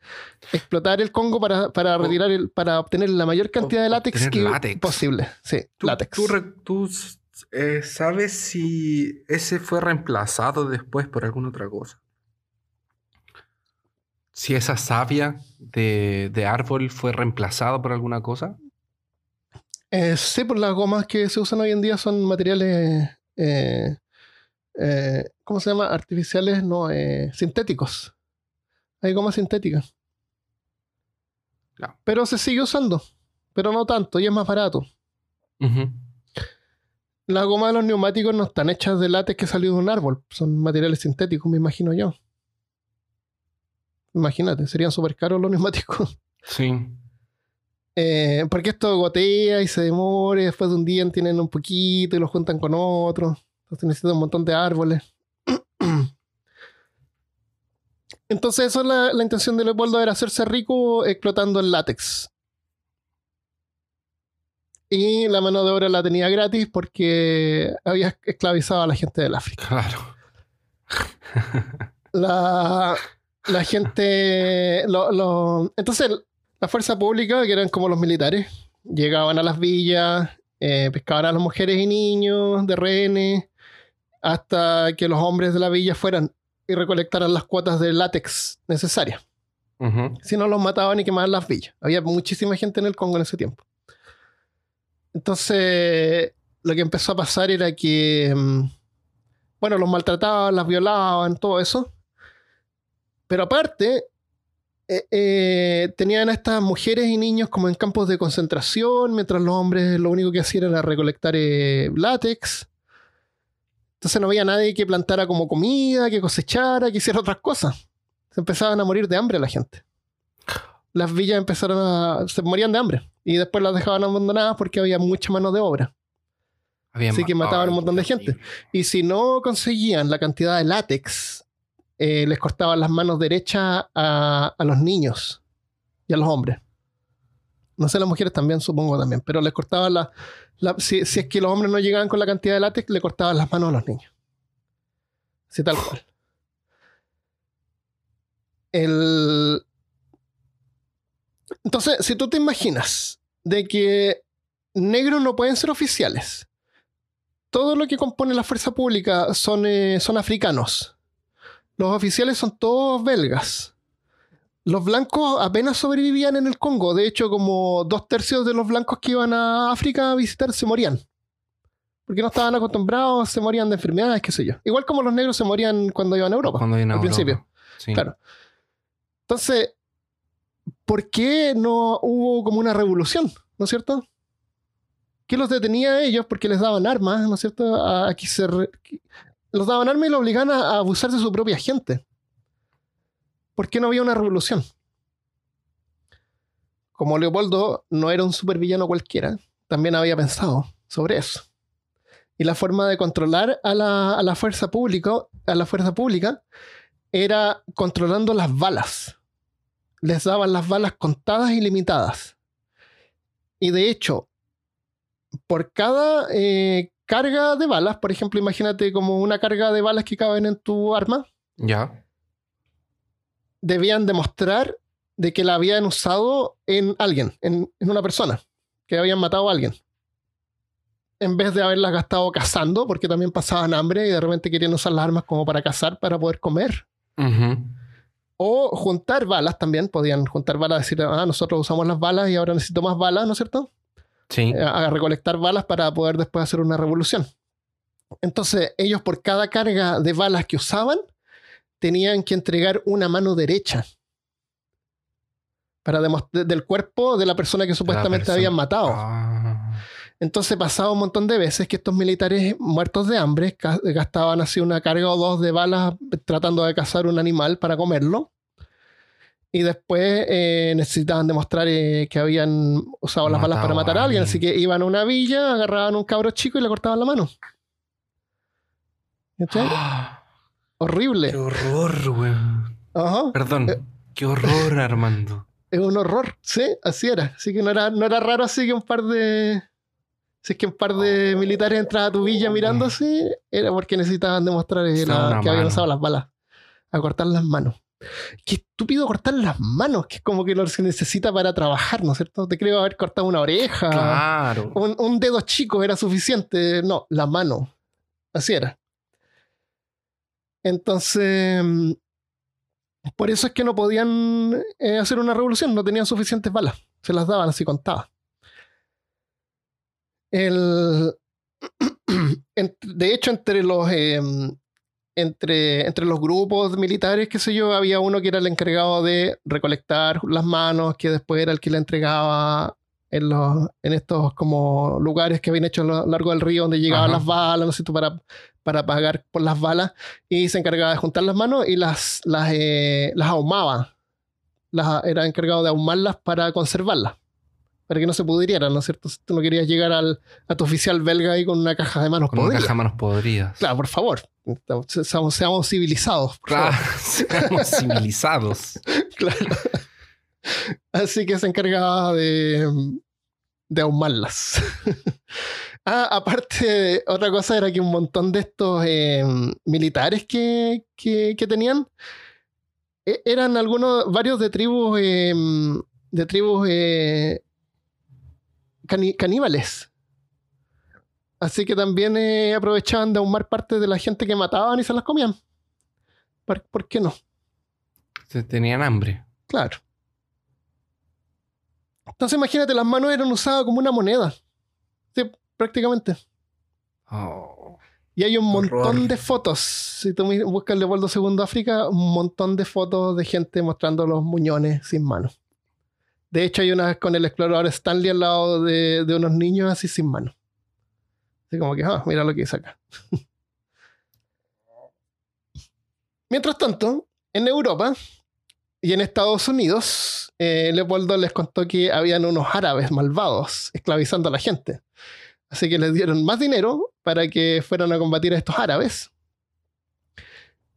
Explotar el Congo para, para O- retirar el, para obtener la mayor cantidad de látex que látex. posible. Sí, ¿Tú, látex. tú eh, sabes si ese fue reemplazado después por alguna otra cosa? Si esa savia de, de árbol fue reemplazado por alguna cosa. Eh, sí, por las gomas que se usan hoy en día son materiales, eh, eh, ¿cómo se llama? Artificiales, no, eh, sintéticos. Hay gomas sintéticas. Pero se sigue usando, pero no tanto y es más barato. Las gomas de los neumáticos no están hechas de látex que salió de un árbol, son materiales sintéticos, me imagino yo. Imagínate, serían súper caros los [laughs] neumáticos. Sí. Eh, porque esto gotea y se demora, y después de un día tienen un poquito y lo juntan con otro. Entonces un montón de árboles. [clears throat] Entonces, eso es la, la intención de Leopoldo, era hacerse rico explotando el látex. y la mano de obra la tenía gratis porque había esclavizado a la gente del África. Claro. [laughs] La, la gente. lo- lo- entonces, la fuerza pública, que eran como los militares, llegaban a las villas, eh, pescaban a las mujeres y niños de rehenes, hasta que los hombres de la villa fueran y recolectaran las cuotas de látex necesarias. Si no, los mataban y quemaban las villas. Había muchísima gente en el Congo en ese tiempo. Entonces, lo que empezó a pasar era que, mm, bueno, los maltrataban, las violaban, todo eso. Pero aparte, eh, eh, tenían a estas mujeres y niños como en campos de concentración, mientras los hombres lo único que hacían era recolectar eh, látex. Entonces no había nadie que plantara como comida, que cosechara, que hiciera otras cosas. Se empezaban a morir de hambre la gente. Las villas empezaron a... se morían de hambre. Y después las dejaban abandonadas porque había mucha mano de obra. Había Así que mataban un montón de gente. Y si no conseguían la cantidad de látex, eh, les cortaban las manos derechas a, a los niños y a los hombres. No sé, las mujeres también, supongo también, pero les cortaban la, si es que los hombres no llegaban con la cantidad de látex, le cortaban las manos a los niños. Así tal cual. El... Entonces, si tú te imaginas de que negros no pueden ser oficiales, todo lo que compone la fuerza pública son, eh, son africanos. Los oficiales son todos belgas. Los blancos apenas sobrevivían en el Congo. De hecho, como dos tercios de los blancos que iban a África a visitar se morían. Porque no estaban acostumbrados, se morían de enfermedades, qué sé yo. Igual como los negros se morían cuando iban a Europa. Cuando viene a al Europa. principio. Sí. Claro. Entonces, ¿por qué no hubo como una revolución? ¿No es cierto? ¿Qué los detenía a ellos? Porque les daban armas, ¿no es cierto? A, a que se re- los daban armas y los obligaban a, a abusar de su propia gente. ¿Por qué no había una revolución? Como Leopoldo no era un supervillano cualquiera, también había pensado sobre eso. Y la forma de controlar a la, a la fuerza pública, a la fuerza pública, era controlando las balas. Les daban las balas contadas y limitadas. Y de hecho, por cada eh, carga de balas, por ejemplo, imagínate como una carga de balas que caben en tu arma, Ya. Debían demostrar de que la habían usado en alguien, en, en una persona, que habían matado a alguien. En vez de haberlas gastado cazando, porque también pasaban hambre y de repente querían usar las armas como para cazar, para poder comer. O juntar balas también, podían juntar balas, decir, ah, nosotros usamos las balas y ahora necesito más balas, ¿no es cierto? Sí. Eh, A recolectar balas para poder después hacer una revolución. Entonces, ellos por cada carga de balas que usaban, tenían que entregar una mano derecha para demostrar del cuerpo de la persona que supuestamente persona. habían matado. Ah. Entonces pasaba un montón de veces que estos militares muertos de hambre gastaban así una carga o dos de balas tratando de cazar un animal para comerlo. Y después eh, necesitaban demostrar eh, que habían usado las balas para matar a a alguien. alguien. Así que iban a una villa, agarraban un cabro chico y le cortaban la mano. Ah, Horrible. Qué horror, weón. Ajá. Perdón. Eh. Qué horror, Armando. Es un horror. Sí, así era. Así que no era, no era raro así que un par de... Si es que un par de militares entraban a tu villa mirando así, era porque necesitaban demostrar la- que habían usado las balas. A cortar las manos. Qué estúpido cortar las manos, que es como que lo se necesita para trabajar, ¿no es cierto? Te creo haber cortado una oreja, Claro. un, un dedo chico era suficiente. No, la mano. Así era. Entonces, mm, por eso es que no podían eh, hacer una revolución, no tenían suficientes balas. Se las daban así contadas. El, [clears throat] de hecho, entre los, eh, entre, entre los grupos militares, qué sé yo, había uno que era el encargado de recolectar las manos, que después era el que le entregaba en, los, en estos como lugares que habían hecho a lo largo del río donde llegaban Ajá. las balas, no sé para, para pagar por las balas, y se encargaba de juntar las manos y las, las, eh, las ahumaba. Las, era encargado de ahumarlas para conservarlas, para que no se pudrieran, ¿no es cierto? Si tú no querías llegar al, a tu oficial belga ahí con una caja de manos Con una caja de manos podridas. Claro, por favor. Seamos, seamos civilizados. por Claro, favor. [laughs] seamos civilizados. [laughs] Claro. Así que se encargaba de, de ahumarlas. [laughs] ah, aparte, otra cosa era que un montón de estos eh, militares que, que, tenían e, eran algunos, varios de tribus, eh, de tribus eh, caníbales. Así que también aprovechaban de ahumar parte de la gente que mataban y se las comían. ¿Por, ¿por qué no? Se tenían hambre. Claro. Entonces imagínate, las manos eran usadas como una moneda. Prácticamente. Oh, y hay un montón de fotos. Si tú buscas el Leopoldo II África, un montón de fotos de gente mostrando los muñones sin manos. De hecho, hay una con el explorador Stanley al lado de, unos niños así sin manos. Así como que, ah, mira lo que hice acá. [laughs] Mientras tanto, en Europa, y en Estados Unidos, eh, Leopoldo les contó que habían unos árabes malvados esclavizando a la gente. Así que les dieron más dinero para que fueran a combatir a estos árabes.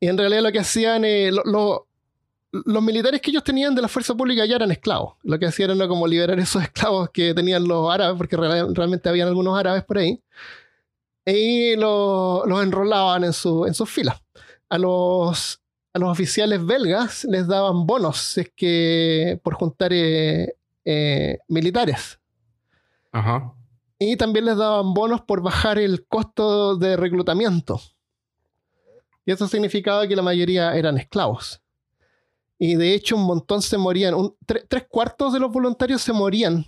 Y en realidad lo que hacían, eh, los militares que ellos tenían de la fuerza pública ya eran esclavos. Lo que hacían era como liberar esos esclavos que tenían los árabes, porque realmente habían algunos árabes por ahí. Y los enrolaban en, su, en sus filas. A los a los oficiales belgas les daban bonos es que por juntar eh, eh, militares. Ajá. Y también les daban bonos por bajar el costo de reclutamiento. Y eso significaba que la mayoría eran esclavos. Y de hecho un montón se morían. tres cuartos de los voluntarios se morían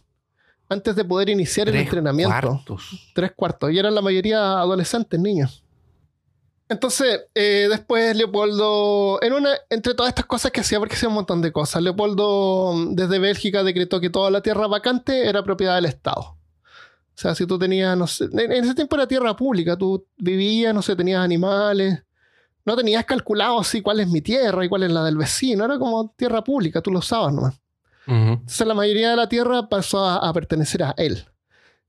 antes de poder iniciar el entrenamiento. Cuartos. Tres cuartos. Y eran la mayoría adolescentes, niños. Entonces, eh, después Leopoldo, en una, entre todas estas cosas que hacía, porque hacía un montón de cosas, Leopoldo mm, desde Bélgica decretó que toda la tierra vacante era propiedad del Estado. O sea, si tú tenías, no sé, en ese tiempo era tierra pública, tú vivías, no sé, tenías animales, no tenías calculado así cuál es mi tierra y cuál es la del vecino, era como tierra pública, tú lo usabas nomás. Entonces la mayoría de la tierra pasó a pertenecer a él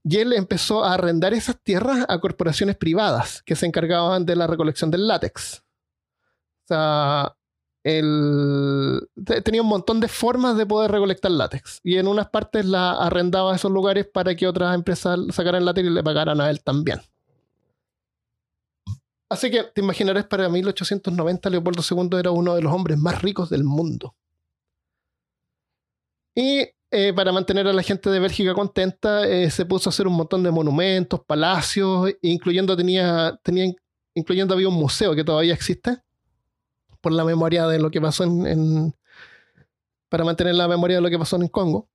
y él empezó a arrendar esas tierras a corporaciones privadas que se encargaban de la recolección del látex. O sea, él tenía un montón de formas de poder recolectar látex. Y en unas partes la arrendaba a esos lugares para que otras empresas sacaran látex y le pagaran a él también. Así que te imaginarás, para 1890 Leopoldo II era uno de los hombres más ricos del mundo. Y eh, para mantener a la gente de Bélgica contenta, eh, se puso a hacer un montón de monumentos, palacios, incluyendo tenía, tenía, incluyendo había un museo que todavía existe, por la memoria de lo que pasó en, para mantener la memoria de lo que pasó en Congo.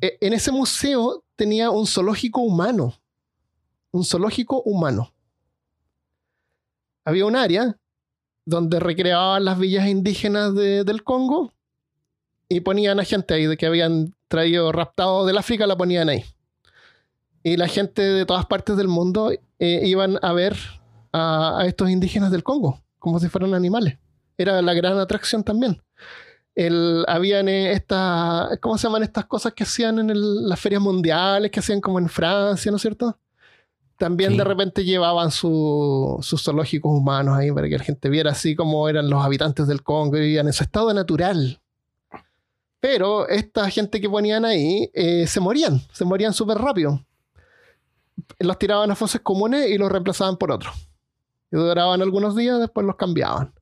Eh, en ese museo tenía un zoológico humano, un zoológico humano. Había un área donde recreaban las villas indígenas del Congo y ponían a gente ahí de que habían traído raptado del África, la ponían ahí. Y la gente de todas partes del mundo eh, iban a ver a, estos indígenas del Congo, como si fueran animales. Era la gran atracción también. El, habían eh, estas, ¿cómo se llaman estas cosas que hacían en las ferias mundiales, que hacían como en Francia, ¿no es cierto? También de repente llevaban sus zoológicos humanos ahí para que la gente viera así como eran los habitantes del Congo, vivían en su estado natural, pero esta gente que ponían ahí eh, se morían, se morían súper rápido. Los tiraban a fosas comunes y los reemplazaban por otros. Y duraban algunos días, después los cambiaban.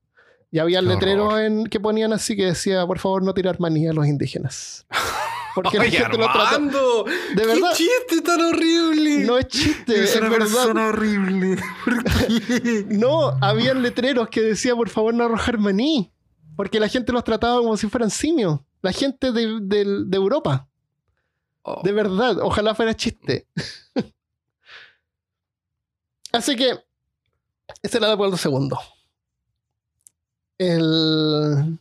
Y había letreros en, que ponían así que decía, por favor, no tirar manía a los indígenas. [laughs] Porque la gente lo trató. De verdad. ¡Qué chiste tan horrible! No es chiste, es, una persona horrible. [laughs] [laughs] no, habían letreros que decía, por favor, no arrojar maní. Porque la gente los trataba como si fueran simios. La gente de, Europa. Oh. De verdad, ojalá fuera chiste. Así que, ese era Leopoldo segundo. El...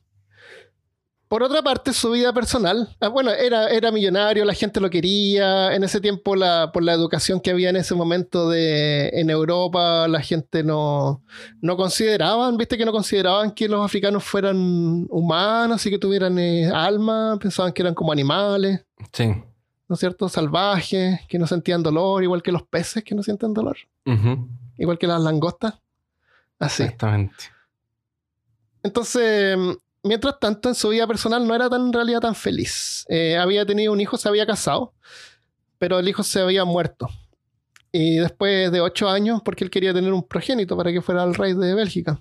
Por otra parte, su vida personal, ah, bueno, era, era millonario, la gente lo quería. En ese tiempo, la, por la educación que había en ese momento de, en Europa, la gente no, no consideraban, viste que no consideraban que los africanos fueran humanos y que tuvieran eh, alma, pensaban que eran como animales. Sí. ¿No es cierto? Salvajes, que no sentían dolor, igual que los peces que no sienten dolor. Igual que las langostas. Así. Exactamente. Entonces, mientras tanto, en su vida personal no era tan en realidad tan feliz. Eh, había tenido un hijo, se había casado, pero el hijo se había muerto. Y después de ocho años, porque él quería tener un progénito para que fuera el rey de Bélgica.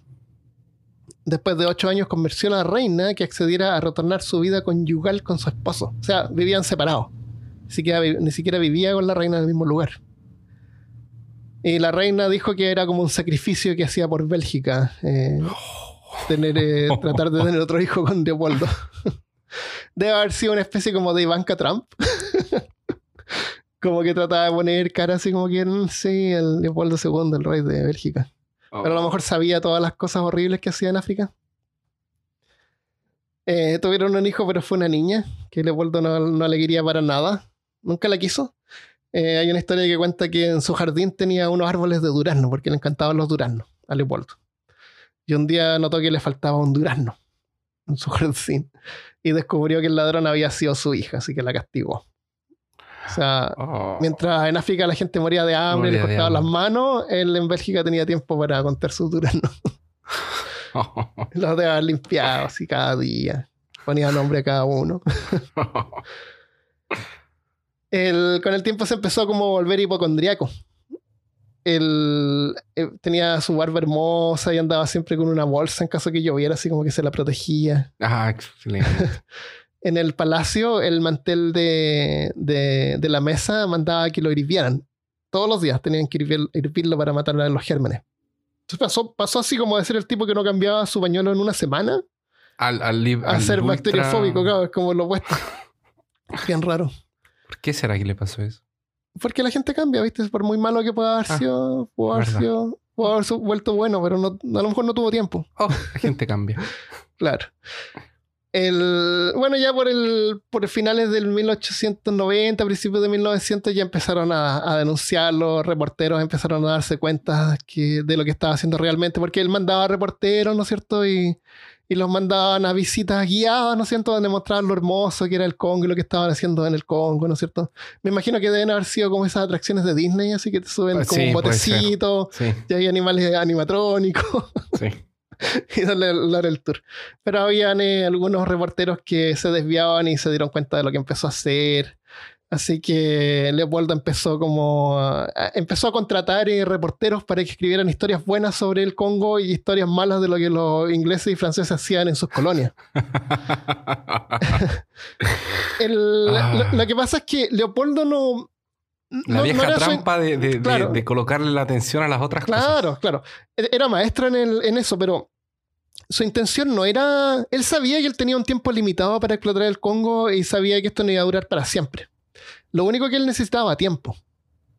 Después de ocho años convenció a la reina que accediera a retornar su vida conyugal con su esposo. O sea, vivían separados. Ni siquiera, ni siquiera vivía con la reina en el mismo lugar. Y la reina dijo que era como un sacrificio que hacía por Bélgica. eh, tener, eh, [laughs] tratar de tener otro hijo con Leopoldo. [laughs] Debe haber sido una especie como de Ivanka Trump. [laughs] como que trataba de poner cara así como que mm, sí, el Leopoldo II, el rey de Bélgica. Pero a lo mejor sabía todas las cosas horribles que hacía en África. Eh, tuvieron un hijo, pero fue una niña, que Leopoldo no, no le quería para nada. Nunca la quiso. Eh, hay una historia que cuenta que en su jardín tenía unos árboles de durazno, porque le encantaban los duraznos a Leopoldo. Y un día notó que le faltaba un durazno en su [laughs] jardín. Y descubrió que el ladrón había sido su hija, así que la castigó. O sea, Oh. mientras en África la gente moría de hambre, Moría le cortaban las manos, él en Bélgica tenía tiempo para contar sus duraznos. [laughs] Los dejaba limpiados así cada día. Ponía nombre a cada uno. [laughs] El- con el tiempo se empezó como a volver hipocondriaco. Él eh, tenía su barba hermosa y andaba siempre con una bolsa en caso que lloviera, así como que se la protegía. ah, excelente. [laughs] En el palacio, el mantel de, de- de la mesa mandaba que lo hirvieran. Todos los días tenían que hirvir- hervirlo para matar a los gérmenes. Entonces pasó, pasó así como de ser el tipo que no cambiaba su pañuelo en una semana Al, al, a ser ultra- bacteriofóbico, claro, es como lo opuesto. [laughs] Bien raro. ¿Por qué será que le pasó eso? Porque la gente cambia, ¿viste? Por muy malo que pueda haber Ah, sido, pudo haber, sido, pudo haber vuelto bueno, pero no, a lo mejor no tuvo tiempo. Oh, la gente cambia. [laughs] Claro. El, bueno, ya por el por finales del 1890, principios de 1900, ya empezaron a, a denunciar, los reporteros empezaron a darse cuenta que, de lo que estaba haciendo realmente, porque él mandaba reporteros, ¿no es cierto? Y, y los mandaban a visitas guiadas, ¿no es cierto? Donde mostraban lo hermoso que era el Congo y lo que estaban haciendo en el Congo, ¿no es cierto? Me imagino que deben haber sido como esas atracciones de Disney, así que te suben Pues como sí, un botecito Sí, y hay animales animatrónicos. sí. [laughs] y darle, darle el tour. Pero habían eh, algunos reporteros que se desviaban y se dieron cuenta de lo que empezó a hacer. Así que Leopoldo empezó como a, empezó a contratar eh, reporteros para que escribieran historias buenas sobre el Congo y historias malas de lo que los ingleses y franceses hacían en sus colonias. [laughs] El- Ah. lo, lo que pasa es que Leopoldo no... La no- vieja trampa de, de- de- Claro. de colocarle la atención a las otras cosas. Claro, claro. E- Era maestro en, el- en eso, pero su intención no era. Él sabía que él tenía un tiempo limitado para explotar el Congo y sabía que esto no iba a durar para siempre. Lo único que él necesitaba tiempo.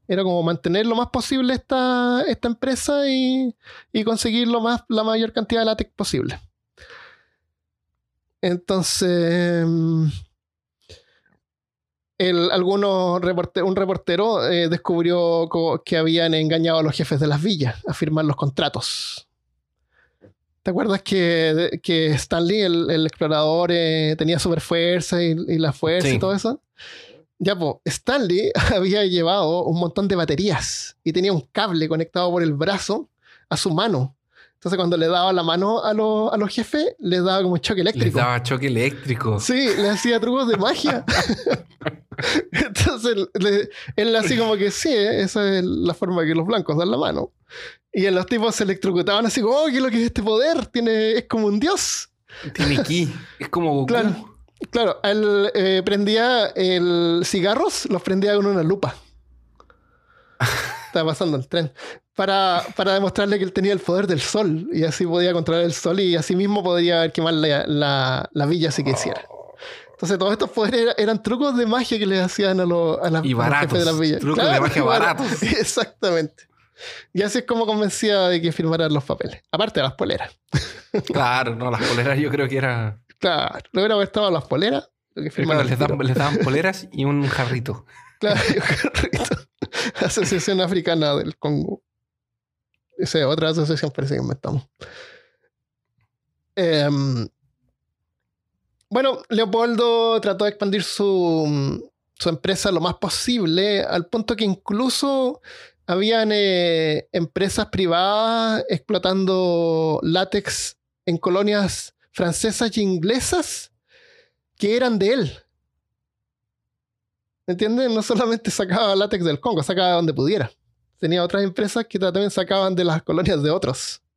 Era como mantener lo más posible esta, esta empresa y, y conseguir lo más, la mayor cantidad de látex posible. Entonces. mm, el- algunos reporte- un reportero eh, descubrió que habían engañado a los jefes de las villas a firmar los contratos. ¿Te acuerdas que, que Stanley, el, el explorador, eh, tenía super fuerza y, y la fuerza Sí. y todo eso? Ya, pues, Stanley [laughs] había llevado un montón de baterías y tenía un cable conectado por el brazo a su mano. Entonces, cuando le daba la mano a, los- a los jefes, les daba como choque Les eléctrico. daba choque eléctrico. Sí, le hacía trucos de magia. [laughs] Entonces, le- él así como que sí, ¿eh? esa es la forma que los blancos dan la mano. Y los tipos se electrocutaban así como, oh, ¿qué es lo que es este poder? Tiene, es como un dios. Tiene ki. Es como Goku. Claro. Claro, él eh, prendía el cigarros, los prendía con una lupa. [laughs] Estaba pasando el tren. Para, para demostrarle que él tenía el poder del sol y así podía controlar el sol y así mismo podría quemar la, la, la villa si quisiera. Entonces todos estos poderes era- eran trucos de magia que le hacían a, los a, las- Y a los baratos, jefes de las villas. trucos de magia baratos. [laughs] Exactamente. Y así es como convencía de que firmaran los papeles. Aparte de las poleras. Claro, no, las poleras yo creo que era. Claro, lo hubiera estado las poleras. Lo que les, tiro. daban, les daban poleras y un jarrito. [laughs] Claro, correcto. [laughs] Asociación Africana del Congo. Esa es otra asociación parece que inventamos. Em, bueno, Leopoldo trató de expandir su, su empresa lo más posible, al punto que incluso habían eh, empresas privadas explotando látex en colonias francesas y inglesas que eran de él. ¿Entiendes? No solamente sacaba látex del Congo, sacaba donde pudiera. Tenía otras empresas que también sacaban de las colonias de otros. [laughs]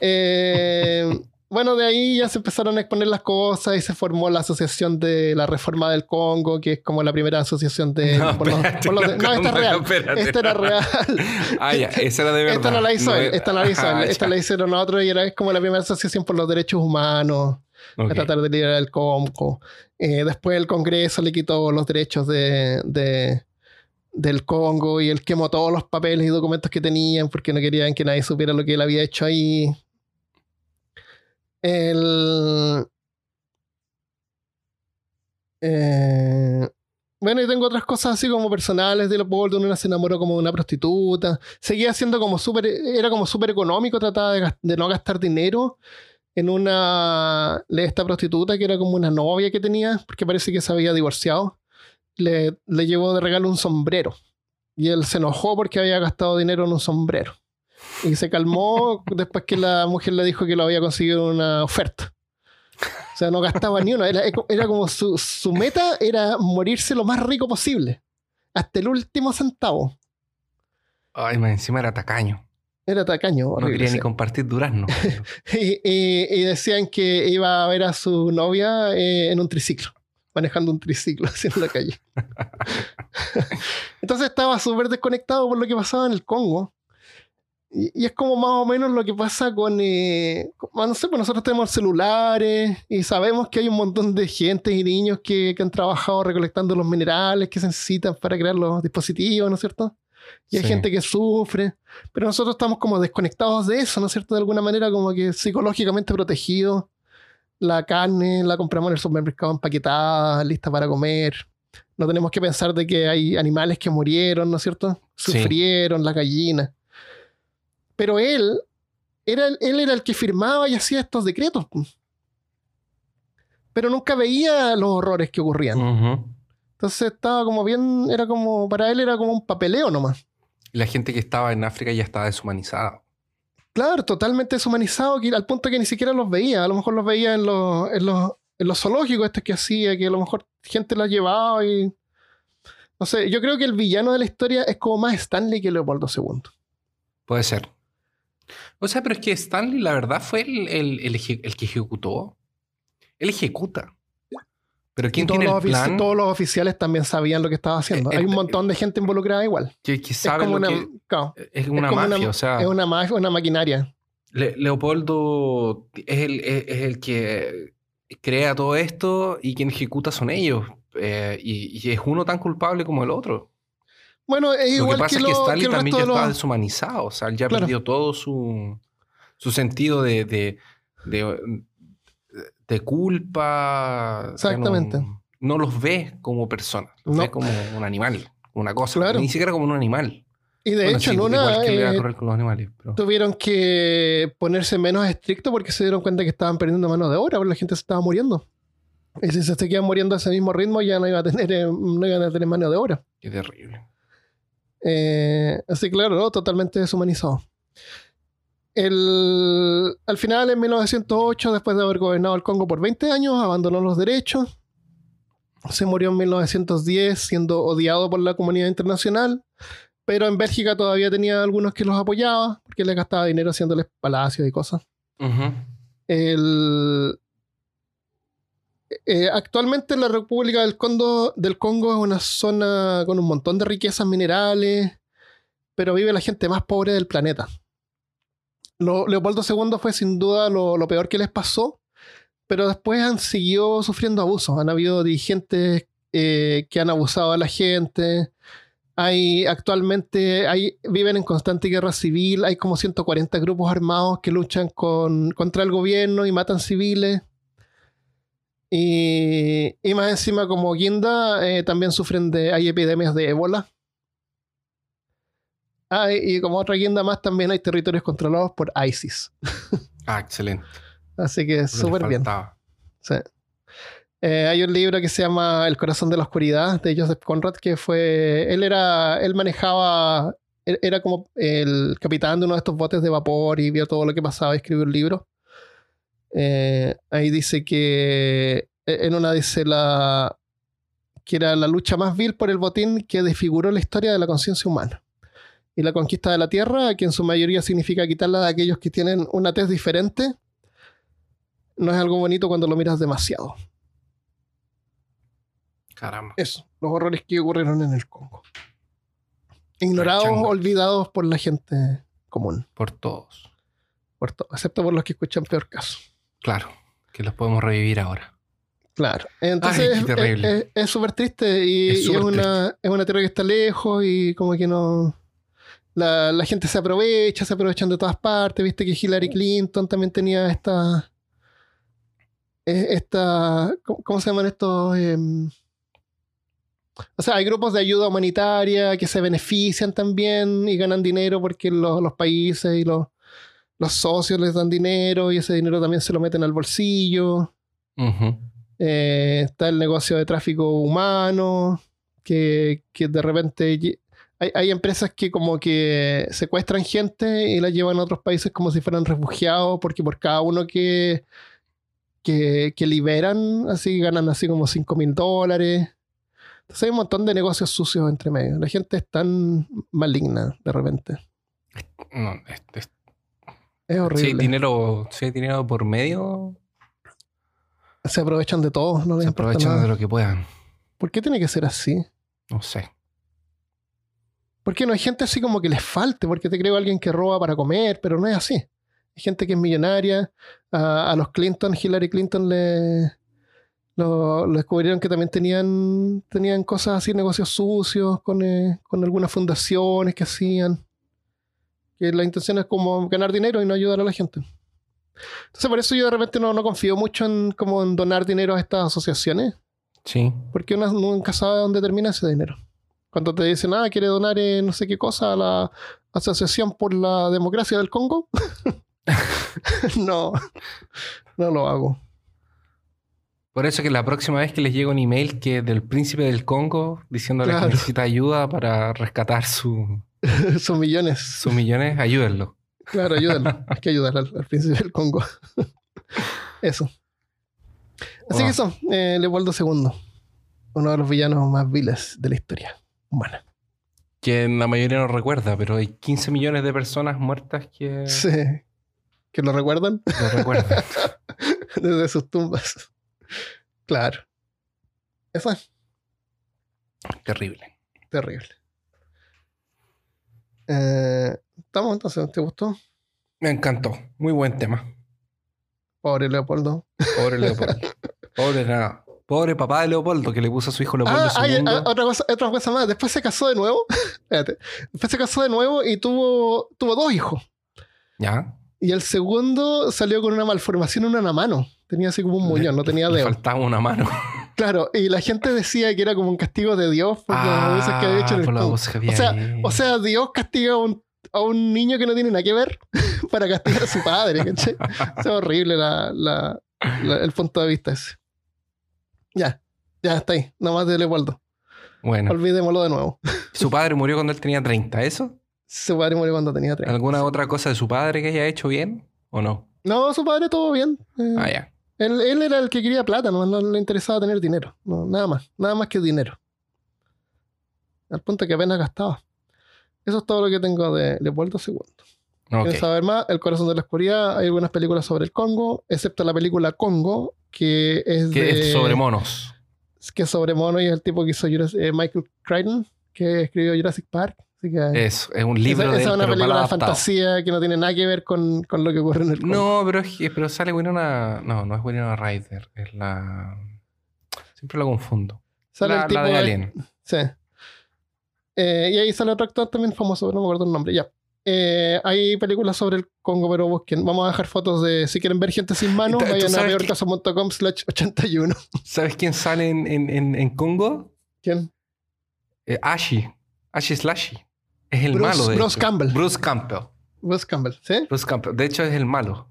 Eh, bueno, de ahí ya se empezaron a exponer las cosas y se formó la Asociación de la Reforma del Congo, que es como la primera asociación de... No, por los- espérate, por los- no, no, esta es real. Espérate, esta era real. [laughs] Ah, ya, esa era de verdad. Esta no la hizo él, esta la hizo Ah, esta ya. la hicieron otros y era es como la primera asociación por los derechos humanos, Ok. a tratar de liberar el Congo. Eh, después el Congreso le quitó los derechos de, de- del Congo y él quemó todos los papeles y documentos que tenían porque no querían que nadie supiera lo que él había hecho ahí. El... Eh, bueno, y tengo otras cosas así como personales de Leopoldo. Una se enamoró como de una prostituta. Seguía siendo como súper. Era como súper económico, trataba de, no gastar dinero en una. de Esta prostituta que era como una novia que tenía, porque parece que se había divorciado. Le llevó de regalo un sombrero. Y él se enojó porque había gastado dinero en un sombrero. Y se calmó después que la mujer le dijo que lo había conseguido en una oferta. O sea, no gastaba ni uno. Era, era como su, su meta era morirse lo más rico posible. Hasta el último centavo. Ay, más encima era tacaño. Era tacaño. No quería ni compartir durazno. [laughs] y, y- y decían que iba a ver a su novia eh, en un triciclo, manejando un triciclo [laughs] en la calle. [laughs] Entonces estaba súper desconectado por lo que pasaba en el Congo. Y, y es como más o menos lo que pasa con, eh, con- no sé, pues nosotros tenemos celulares y sabemos que hay un montón de gente y niños que, que han trabajado recolectando los minerales que se necesitan para crear los dispositivos, ¿no es cierto? Y hay Sí. gente que sufre, pero nosotros estamos como desconectados de eso, ¿no es cierto? De alguna manera como que psicológicamente protegidos. La carne la compramos en el supermercado empaquetada, lista para comer. No tenemos que pensar de que hay animales que murieron, ¿no es cierto? Sí. Sufrieron, las gallinas. Pero él, era, el- él era el que firmaba y hacía estos decretos. Pero nunca veía los horrores que ocurrían. Entonces estaba como bien, era como, para él era como un papeleo nomás. La gente que estaba en África ya estaba deshumanizada. Claro, totalmente deshumanizado, que, al punto que ni siquiera los veía. A lo mejor los veía en los, en los, en los zoológicos estos que hacía, que a lo mejor gente las llevaba y... No sé, yo creo que el villano de la historia es como más Stanley que Leopoldo II. Puede ser. O sea, pero es que Stanley, la verdad, fue el, el- el eje- el que ejecutó. Él ejecuta. Pero ¿quién todos tiene los, el plan? todos los oficiales también sabían lo que estaba haciendo. Eh, Hay un eh, montón de gente involucrada igual. Que, que Es como lo una, que... claro, Es una una- mafia, o sea... es una, una maquinaria. Le- Leopoldo es el, es, es el que crea todo esto y quien ejecuta son ellos. Eh, y, y es uno tan culpable como el otro. Bueno, es Lo igual que pasa es lo- que Stanley el también ya de los- estaba deshumanizado. O sea, él ya Claro. perdió todo su, su sentido de, de, de, de culpa. Exactamente. No, no los ve como personas. Los No. ve como un animal, una cosa. Claro. Ni siquiera como un animal. Y de Bueno, hecho, sí, en una... que eh, con los animales. pero- tuvieron que ponerse menos estrictos porque se dieron cuenta que estaban perdiendo mano de obra, porque la gente se estaba muriendo. Y si se seguían muriendo a ese mismo ritmo, ya no iba a tener, eh, no iban a tener mano de obra. Qué terrible. Eh, así claro, ¿no? totalmente deshumanizado. El- al final, en 1908, después de haber gobernado el Congo por 20 años, abandonó los derechos. Se murió en 1910 siendo odiado por la comunidad internacional, pero en Bélgica todavía tenía algunos que los apoyaba porque le gastaba dinero haciéndoles palacios y cosas. El- eh, actualmente la República del Congo, es una zona con un montón de riquezas minerales, pero vive la gente más pobre del planeta. Leopoldo II fue sin duda lo, peor que les pasó, pero después han seguido sufriendo abusos. Han habido dirigentes eh, que han abusado a la gente. Hay actualmente hay, viven en constante guerra civil. Hay como 140 grupos armados que luchan con, contra el gobierno y matan civiles. Y, y más encima, como Guinda, eh, también sufren de. Hay epidemias de ébola. Ah, y como otra guinda más, también hay territorios controlados por ISIS. [laughs] Ah, excelente. Así que súper bien. Sí. Eh, hay un libro que se llama El corazón de la oscuridad de Joseph Conrad que fue él era él manejaba él era como el capitán de uno de estos botes de vapor y vio todo lo que pasaba y escribió un libro. Eh, ahí dice que en una dice la que era la lucha más vil por el botín que desfiguró la historia de la conciencia humana. Y la conquista de la tierra, que en su mayoría significa quitarla de aquellos que tienen una tez diferente, no es algo bonito cuando lo miras demasiado. Caramba. Eso, los horrores que ocurrieron en el Congo. Ignorados, olvidados por la gente común, Por todos. por to- excepto por los que escuchan peor caso. Claro. Que los podemos revivir ahora. Claro. Entonces Ay, es- terrible. súper triste y, Es y es, súper una, es una tierra que está lejos y como que no... La, la gente se aprovecha, se aprovechan de todas partes. Viste que Hillary Clinton también tenía esta... esta ¿cómo, cómo se llaman estos? Em, o sea, hay grupos de ayuda humanitaria que se benefician también y ganan dinero porque los, los países y los, los socios les dan dinero y ese dinero también se lo meten al bolsillo. Eh, está el negocio de tráfico humano, que, que de repente hay, hay empresas que como que secuestran gente y la llevan a otros países como si fueran refugiados, porque por cada uno que, que, que liberan, así ganan así como 5 mil dólares. Entonces hay un montón de negocios sucios entre medio. La gente es tan maligna de repente. No, es- es- Es si hay horrible. dinero, si hay dinero por medio, Se aprovechan de todo, no les se aprovechan nada. de lo que puedan. ¿Por qué tiene que ser así? No sé. ¿Por qué no hay gente así como que les falte? Porque te creo alguien que roba para comer, pero no es así. Hay gente que es millonaria. A, a los Clinton, Hillary Clinton le, lo, lo descubrieron que también tenían, tenían cosas así, negocios sucios con, eh, con algunas fundaciones que hacían. Que la intención es como ganar dinero y no ayudar a la gente. Entonces por eso yo de repente no, no confío mucho en, como en donar dinero a estas asociaciones. Sí. Porque uno nunca sabe dónde termina ese dinero. Cuando te dicen, ah, quiere donar eh, no sé qué cosa a la Asociación por la Democracia del Congo. [laughs] [laughs] no, no lo hago. Por eso que la próxima vez que les llega un email que del príncipe del Congo diciéndole Claro. que necesita ayuda para rescatar su- [laughs] Son millones. sus millones, ayúdenlo. Claro, ayúdalo. [laughs] Hay que ayudar al, al príncipe del Congo. eso. Así que eso, eh, Leopoldo II. Uno de los villanos más viles de la historia humana. Que la mayoría no recuerda, pero hay 15 millones de personas muertas que Sí. ¿Que lo recuerdan? lo recuerdan. [laughs] Desde sus tumbas. Claro. Eso es Terrible. terrible. Eh, ¿Estamos entonces? ¿Te gustó? Me encantó. Muy buen tema. Pobre Leopoldo. Pobre [laughs] Leopoldo. Pobre nada. Pobre papá de Leopoldo que le puso a su hijo Leopoldo Ah, hay, II. ah, otra, cosa, otra cosa más. Después se casó de nuevo. [laughs] Espérate. Después se casó de nuevo y tuvo, tuvo dos hijos. ¿Ya? Y el segundo salió con una malformación en una mano. Tenía así como un muñón, no tenía Le dedo. faltaba una mano. Claro, y la gente decía que era como un castigo de Dios por las abusos que había hecho en el Ah, que había O sea, ahí. O sea, Dios castiga a un, a un niño que no tiene nada que ver [laughs] para castigar a su padre, ¿cachai? [laughs] Es horrible la, la- la- el punto de vista ese. Ya, ya está ahí, nomás de Leopoldo. bueno, Olvidémoslo de nuevo. [laughs] su padre murió cuando él tenía 30, ¿eso? Su padre murió cuando tenía tres. ¿Alguna otra cosa de su padre que haya hecho bien o no? No, su padre todo bien. Eh, Ah, ya. Él, él era el que quería plata, no, no le interesaba tener dinero. No, nada más, nada más que dinero. Al punto que apenas gastaba. Eso es todo lo que tengo de Leopoldo II. Ok. ¿Quieres saber más? El corazón de la oscuridad. Hay algunas películas sobre el Congo, excepto la película Congo, que es Que de, es sobre monos. que es sobre mono y es el tipo que hizo Jurassic- eh, Michael Crichton, que escribió Jurassic Park. Así que Es, es un libro esa, de esa es una película de fantasía que no tiene nada que ver con, con lo que ocurre en el Congo. No, pero, es pero sale Winona... No, no es Winona Ryder. Es la... Siempre lo confundo. Sale la, el tipo la de de- Alien. Sí. Eh, y ahí sale otro actor también famoso, pero no me acuerdo el nombre. Ya. Eh, hay películas sobre el Congo, pero busquen. Vamos a dejar fotos de. Si quieren ver gente sin manos, [laughs] ¿Tú- tú vayan a peorcaso.com slash 81. ¿Sabes quién sale en, en, en, en Congo? ¿Quién? Eh, Ashi. Ashi Slashy. Es el Bruce- malo de Bruce hecho. Campbell. Bruce Campbell. Bruce Campbell, ¿sí? Bruce Campbell. De hecho, es el malo.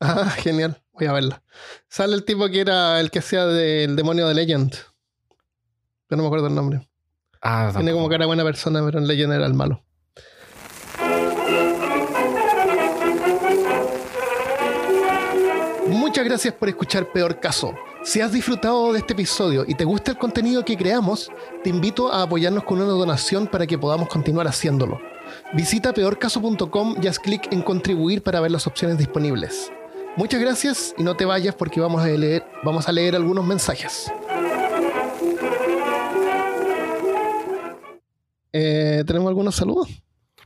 Ah, [laughs] genial. Voy a verla. Sale el tipo que era el que hacía del demonio de Legend. Yo no me acuerdo el nombre. Ah, Tiene como cara de buena persona, pero en Legend era el malo. Muchas gracias por escuchar Peor Caso. Si has disfrutado de este episodio y te gusta el contenido que creamos, te invito a apoyarnos con una donación para que podamos continuar haciéndolo. Visita peorcaso.com y haz clic en contribuir para ver las opciones disponibles. Muchas gracias y no te vayas porque vamos a leer, vamos a leer algunos mensajes. Eh, ¿Tenemos algunos saludos?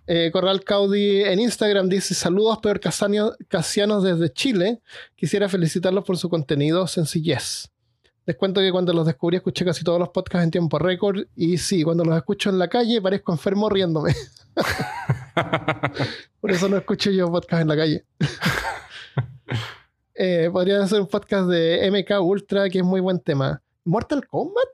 Eh, Corral Caudi en Instagram dice: Saludos, peor casianos desde Chile. Quisiera felicitarlos por su contenido, sencillez. Les cuento que cuando los descubrí escuché casi todos los podcasts en tiempo récord. Y sí, cuando los escucho en la calle parezco enfermo riéndome. [laughs] por eso no escucho yo podcast en la calle. [laughs] eh, podrían hacer un podcast de MK Ultra, que es muy buen tema. ¿Mortal Kombat?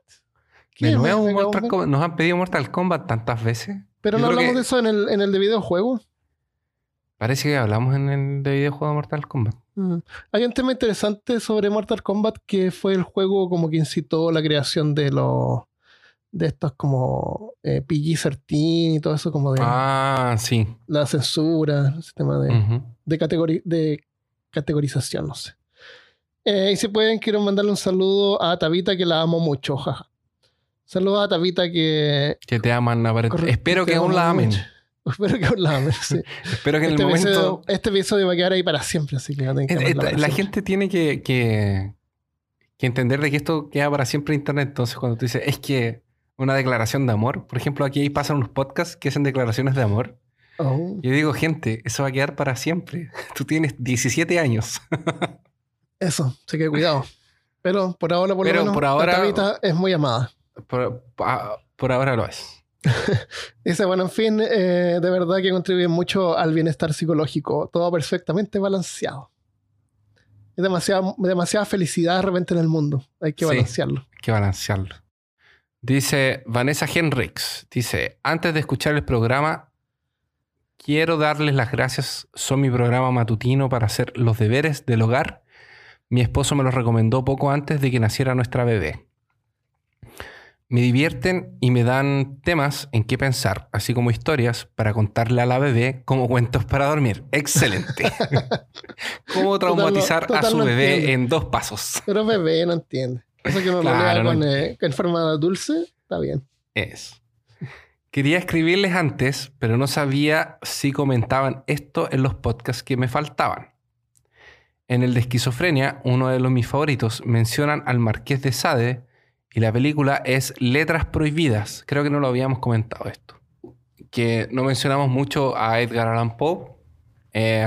¿Qué Mortal Kombat? Nos han pedido Mortal Kombat tantas veces. Pero no hablamos de eso en el, en el de videojuego. Parece que hablamos en el de videojuego Mortal Kombat. Mm. Hay un tema interesante sobre Mortal Kombat que fue el juego como que incitó la creación de los de estos como eh, PG-13 y todo eso como de ah sí la censura el sistema de, de, de categorización no sé eh, y si pueden quiero mandarle un saludo a Tabita que la amo mucho jaja Saludos a Tabita que. Que te aman, Espero que aún la amen. [laughs] Espero que aún la amen, sí. [laughs] Espero que en el este momento. este episodio va a quedar ahí para siempre, así que, La gente tiene que, que, entender de que esto queda para siempre en internet. Entonces, cuando tú dices, es que una declaración de amor, por ejemplo, aquí pasan unos podcasts que hacen declaraciones de amor. Oh. Yo digo, gente, eso va a quedar para siempre. [laughs] Tú tienes 17 años. eso, así que cuidado. Pero por ahora, por lo menos, por ahora, Tabita es muy amada. Por, ahora lo es. [laughs] Dice, bueno, en fin, eh, de verdad que contribuye mucho al bienestar psicológico. Todo perfectamente balanceado. Es demasiada, demasiada felicidad de repente en el mundo. Hay que balancearlo. hay que balancearlo. Dice Vanessa Henrix. Dice, antes de escuchar el programa, quiero darles las gracias. Son mi programa matutino para hacer los deberes del hogar. Mi esposo me los recomendó poco antes de que naciera nuestra bebé me divierten y me dan temas en qué pensar, así como historias para contarle a la bebé como cuentos para dormir. Excelente. [laughs] Cómo traumatizar a su bebé en dos pasos. Pero bebé no entiende. Eso que no lo lea con, eh, en forma dulce, está bien. Es. Quería escribirles antes, pero no sabía si comentaban esto en los podcasts que me faltaban. En el de esquizofrenia, uno de los mis favoritos, mencionan al marqués de Sade, y la película es Letras Prohibidas. Creo que no lo habíamos comentado esto. Que no mencionamos mucho a Edgar Allan Poe. Eh,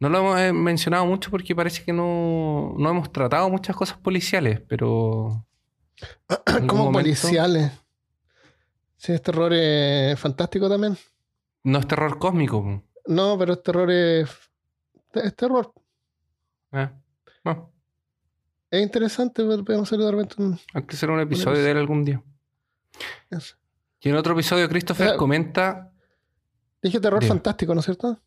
no lo hemos eh, mencionado mucho porque parece que no, hemos tratado muchas cosas policiales, pero... ¿Cómo policiales? Sí, es terror eh, fantástico también. No es terror cósmico. No, pero es terror... es terror. no. Es interesante, podemos hacer de repente un. Hay que hacer un episodio de él algún día. Y en otro episodio, Christopher comenta. Dije terror fantástico, ¿no es cierto?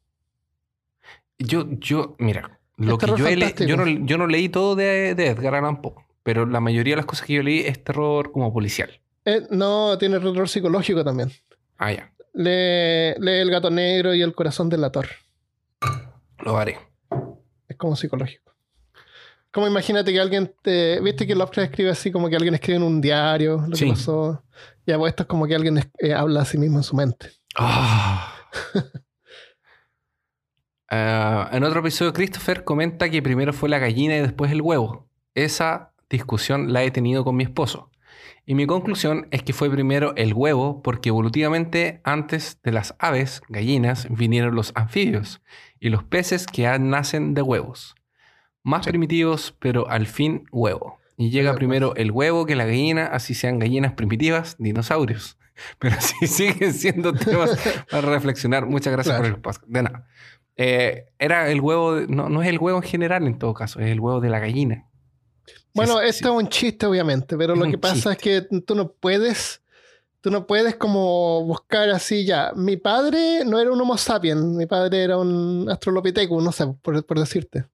Yo, yo, mira, lo que yo, he yo, no, yo no leí todo de, Edgar Allan Poe, pero la mayoría de las cosas que yo leí es terror como policial. Eh, no, tiene terror psicológico también. Ah, ya. Lee, lee El gato negro y El corazón del ator. Lo haré. Es como psicológico. Como imagínate que alguien te. ¿Viste que Lovecraft escribe así como que alguien escribe en un diario lo que pasó? Ya, pues esto es como que alguien eh, habla a sí mismo en su mente. Ah. [laughs] Eh, en otro episodio, Christopher comenta que primero fue la gallina y después el huevo. Esa discusión la he tenido con mi esposo. Y mi conclusión es que fue primero el huevo porque evolutivamente antes de las aves, gallinas, vinieron los anfibios y los peces que nacen de huevos más primitivos, pero al fin huevo. Y llega primero el huevo que la gallina, así sean gallinas primitivas, dinosaurios. [laughs] Pero así [laughs] siguen siendo temas [laughs] para reflexionar. Muchas gracias por el podcast. De nada. Eh, era el huevo, no, no, es el huevo en general en todo caso, es el huevo de la gallina. Bueno, esto es un chiste, obviamente, pero lo que pasa es que tú no puedes, tú no puedes como buscar así ya. Mi padre no era un Homo sapiens, mi padre era un Australopithecus, no sé, por decirte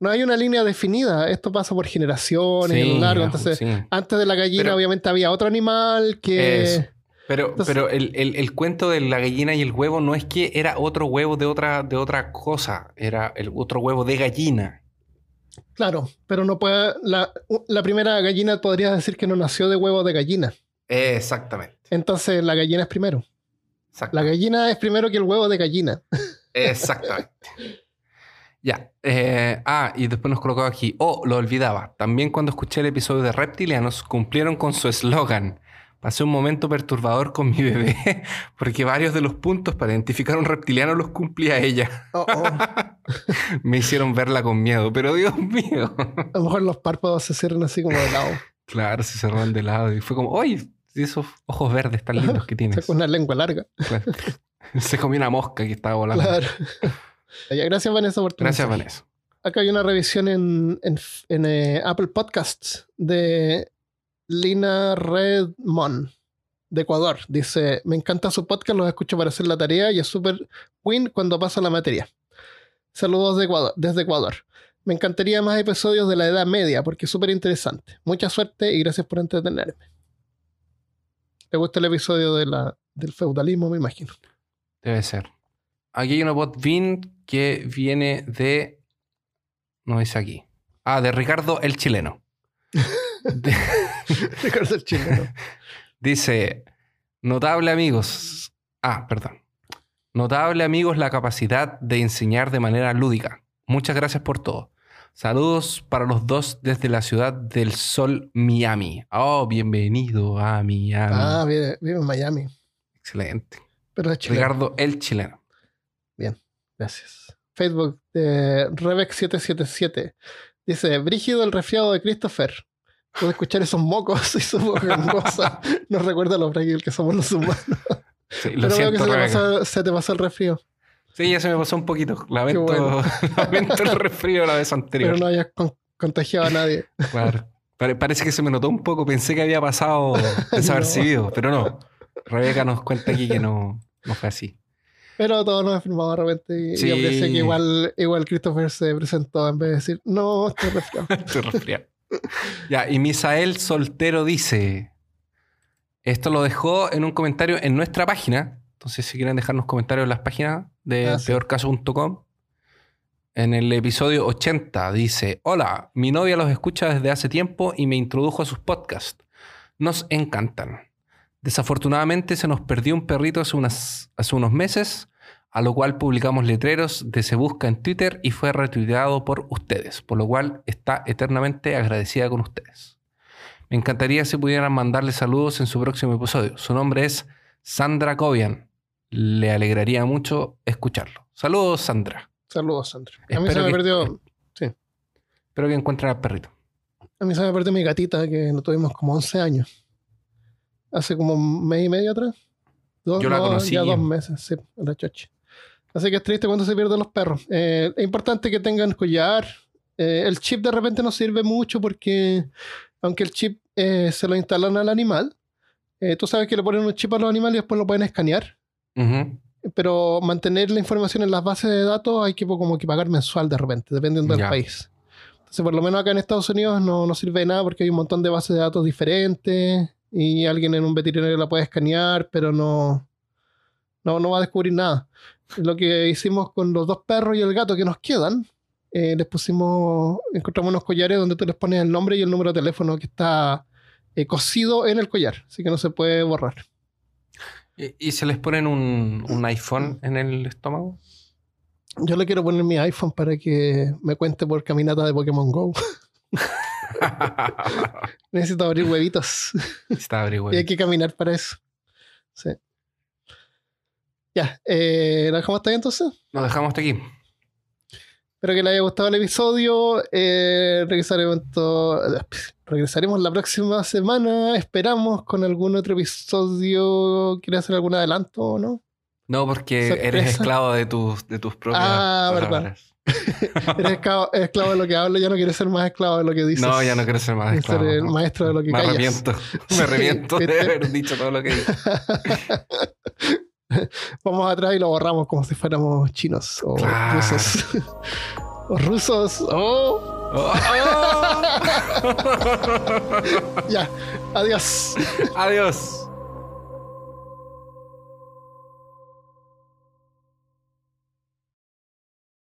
no hay una línea definida. Esto pasa por generaciones y a lo largo. Entonces, antes de la gallina, obviamente había otro animal que. Pero, pero el, cuento de la gallina y el huevo no es que era otro huevo de otra, de otra cosa, era el otro huevo de gallina. Claro, pero no puede. La, la primera gallina podría decir que no nació de huevo de gallina. Exactamente. Entonces la gallina es primero. La gallina es primero que el huevo de gallina. [laughs] Exactamente. Ya. eh, ah, y después nos colocó aquí. Oh, lo olvidaba. También cuando escuché el episodio de Reptilianos, cumplieron con su eslogan. Pasé un momento perturbador con mi bebé, [laughs] porque varios de los puntos para identificar a un reptiliano los cumplía ella. Oh, oh. [laughs] Me hicieron verla con miedo, pero Dios mío. A lo mejor los párpados se cierran así como de lado. Claro, se cerraron de lado y fue como, oye, esos ojos verdes tan lindos que [laughs] tienes. Con una lengua larga. Claro. Se comió una mosca que estaba volando. Claro. Gracias, Vanessa, por tu Gracias, mensaje. Vanessa. Acá hay una revisión en, en, en, eh, Apple Podcasts de Lina Redmond de Ecuador. Dice, me encanta su podcast, los escucho para hacer la tarea y es súper win cuando pasa la materia. Saludos de Ecuador, desde Ecuador. Me encantaría más episodios de la Edad Media porque es súper interesante. Mucha suerte y gracias por entretenerme. ¿Te gusta el episodio de la, del feudalismo, me imagino? Debe ser. Aquí hay una botvin que viene de. No dice aquí. Ah, de Ricardo el chileno. [laughs] De- [laughs] Ricardo el chileno. [laughs] dice: Notable amigos. Ah, perdón. Notable amigos la capacidad de enseñar de manera lúdica. Muchas gracias por todo. Saludos para los dos desde la ciudad del sol Miami. Oh, bienvenido a Miami. Ah, vive, vive en Miami. Excelente. Pero es chileno. Ricardo el chileno. Gracias. Facebook de Rebex777 dice: Brígido el resfriado de Christopher. Puedo escuchar esos mocos [laughs] y su voz gangosa. [laughs] Nos recuerda lo frágil que somos los humanos. [laughs] Sí, lo Pero veo que se te, pasó, se te pasó el resfrío. Sí, ya se me pasó un poquito. Lamento, bueno. lamento el resfrío la vez anterior. Pero no hayas con- contagiado a nadie. Claro. Pare- parece que se me notó un poco. Pensé que había pasado desapercibido, pero no. Rebeca nos cuenta aquí que no, no fue así. Pero todos nos enfermamos de repente y, y Sí. aprecio que igual, igual Christopher se presentó en vez de decir: No, estoy resfriado. [laughs] Estoy resfriado. Ya, y Misael Soltero dice: Esto lo dejó en un comentario en nuestra página. Entonces, si quieren dejarnos comentarios en las páginas de Ah, sí. peorcaso.com. En el episodio 80 dice: Hola, mi novia los escucha desde hace tiempo y me introdujo a sus podcasts. Nos encantan. Desafortunadamente se nos perdió un perrito hace, unas, hace unos meses, a lo cual publicamos letreros de Se Busca en Twitter y fue retuiteado por ustedes, por lo cual está eternamente agradecida con ustedes. Me encantaría si pudieran mandarle saludos en su próximo episodio. Su nombre es Sandra Cobian. Le alegraría mucho escucharlo. Saludos, Sandra. Saludos, Sandra. A mí se me que- perdió. Espero que encuentren al perrito. A mí se me perdió mi gatita que no tuvimos como 11 años. Hace como un mes y medio atrás. Dos, Yo la no, conocí. Ya dos meses, sí, la choche. Así que es triste cuando se pierden los perros. Eh, es importante que tengan collar. Eh, el chip de repente no sirve mucho porque, aunque el chip eh, se lo instalan al animal, eh, tú sabes que le ponen un chip a los animales y después lo pueden escanear. Ujú. Pero mantener la información en las bases de datos hay que como que pagar mensual de repente, dependiendo del Ya. país. Entonces, por lo menos acá en Estados Unidos no, no sirve de nada porque hay un montón de bases de datos diferentes y alguien en un veterinario la puede escanear, pero no, no, no va a descubrir nada. Lo que hicimos con los dos perros y el gato que nos quedan, eh, les pusimos, encontramos unos collares donde tú les pones el nombre y el número de teléfono que está eh, cosido en el collar, así que no se puede borrar. ¿Y, y se les ponen un, un iPhone en el estómago? Yo le quiero poner mi iPhone para que me cuente por caminata de Pokémon Go. [laughs] [laughs] Necesito abrir huevitos. Está averiguado. [laughs] Y hay que caminar para eso. Sí. Ya, eh, ¿la dejamos hasta ahí entonces? Nos dejamos hasta aquí. Espero que les haya gustado el episodio. Eh, regresaremos, la próxima semana. Esperamos con algún otro episodio. ¿Quieres hacer algún adelanto o no? No, porque Sorpresa. eres esclavo de tus, de tus propias Ah, verdad. [laughs] Eres esclavo, esclavo de lo que hablo, ya no quieres ser más esclavo de lo que dices. No, ya no quiero ser más Quieres ser esclavo. el maestro de lo que Me callas. arrepiento. Sí, Me arrepiento de haber dicho todo lo que dije. [laughs] Vamos atrás y lo borramos como si fuéramos chinos o Claro. rusos. [laughs] o rusos. Oh, Oh, oh. ya. Adiós. Adiós.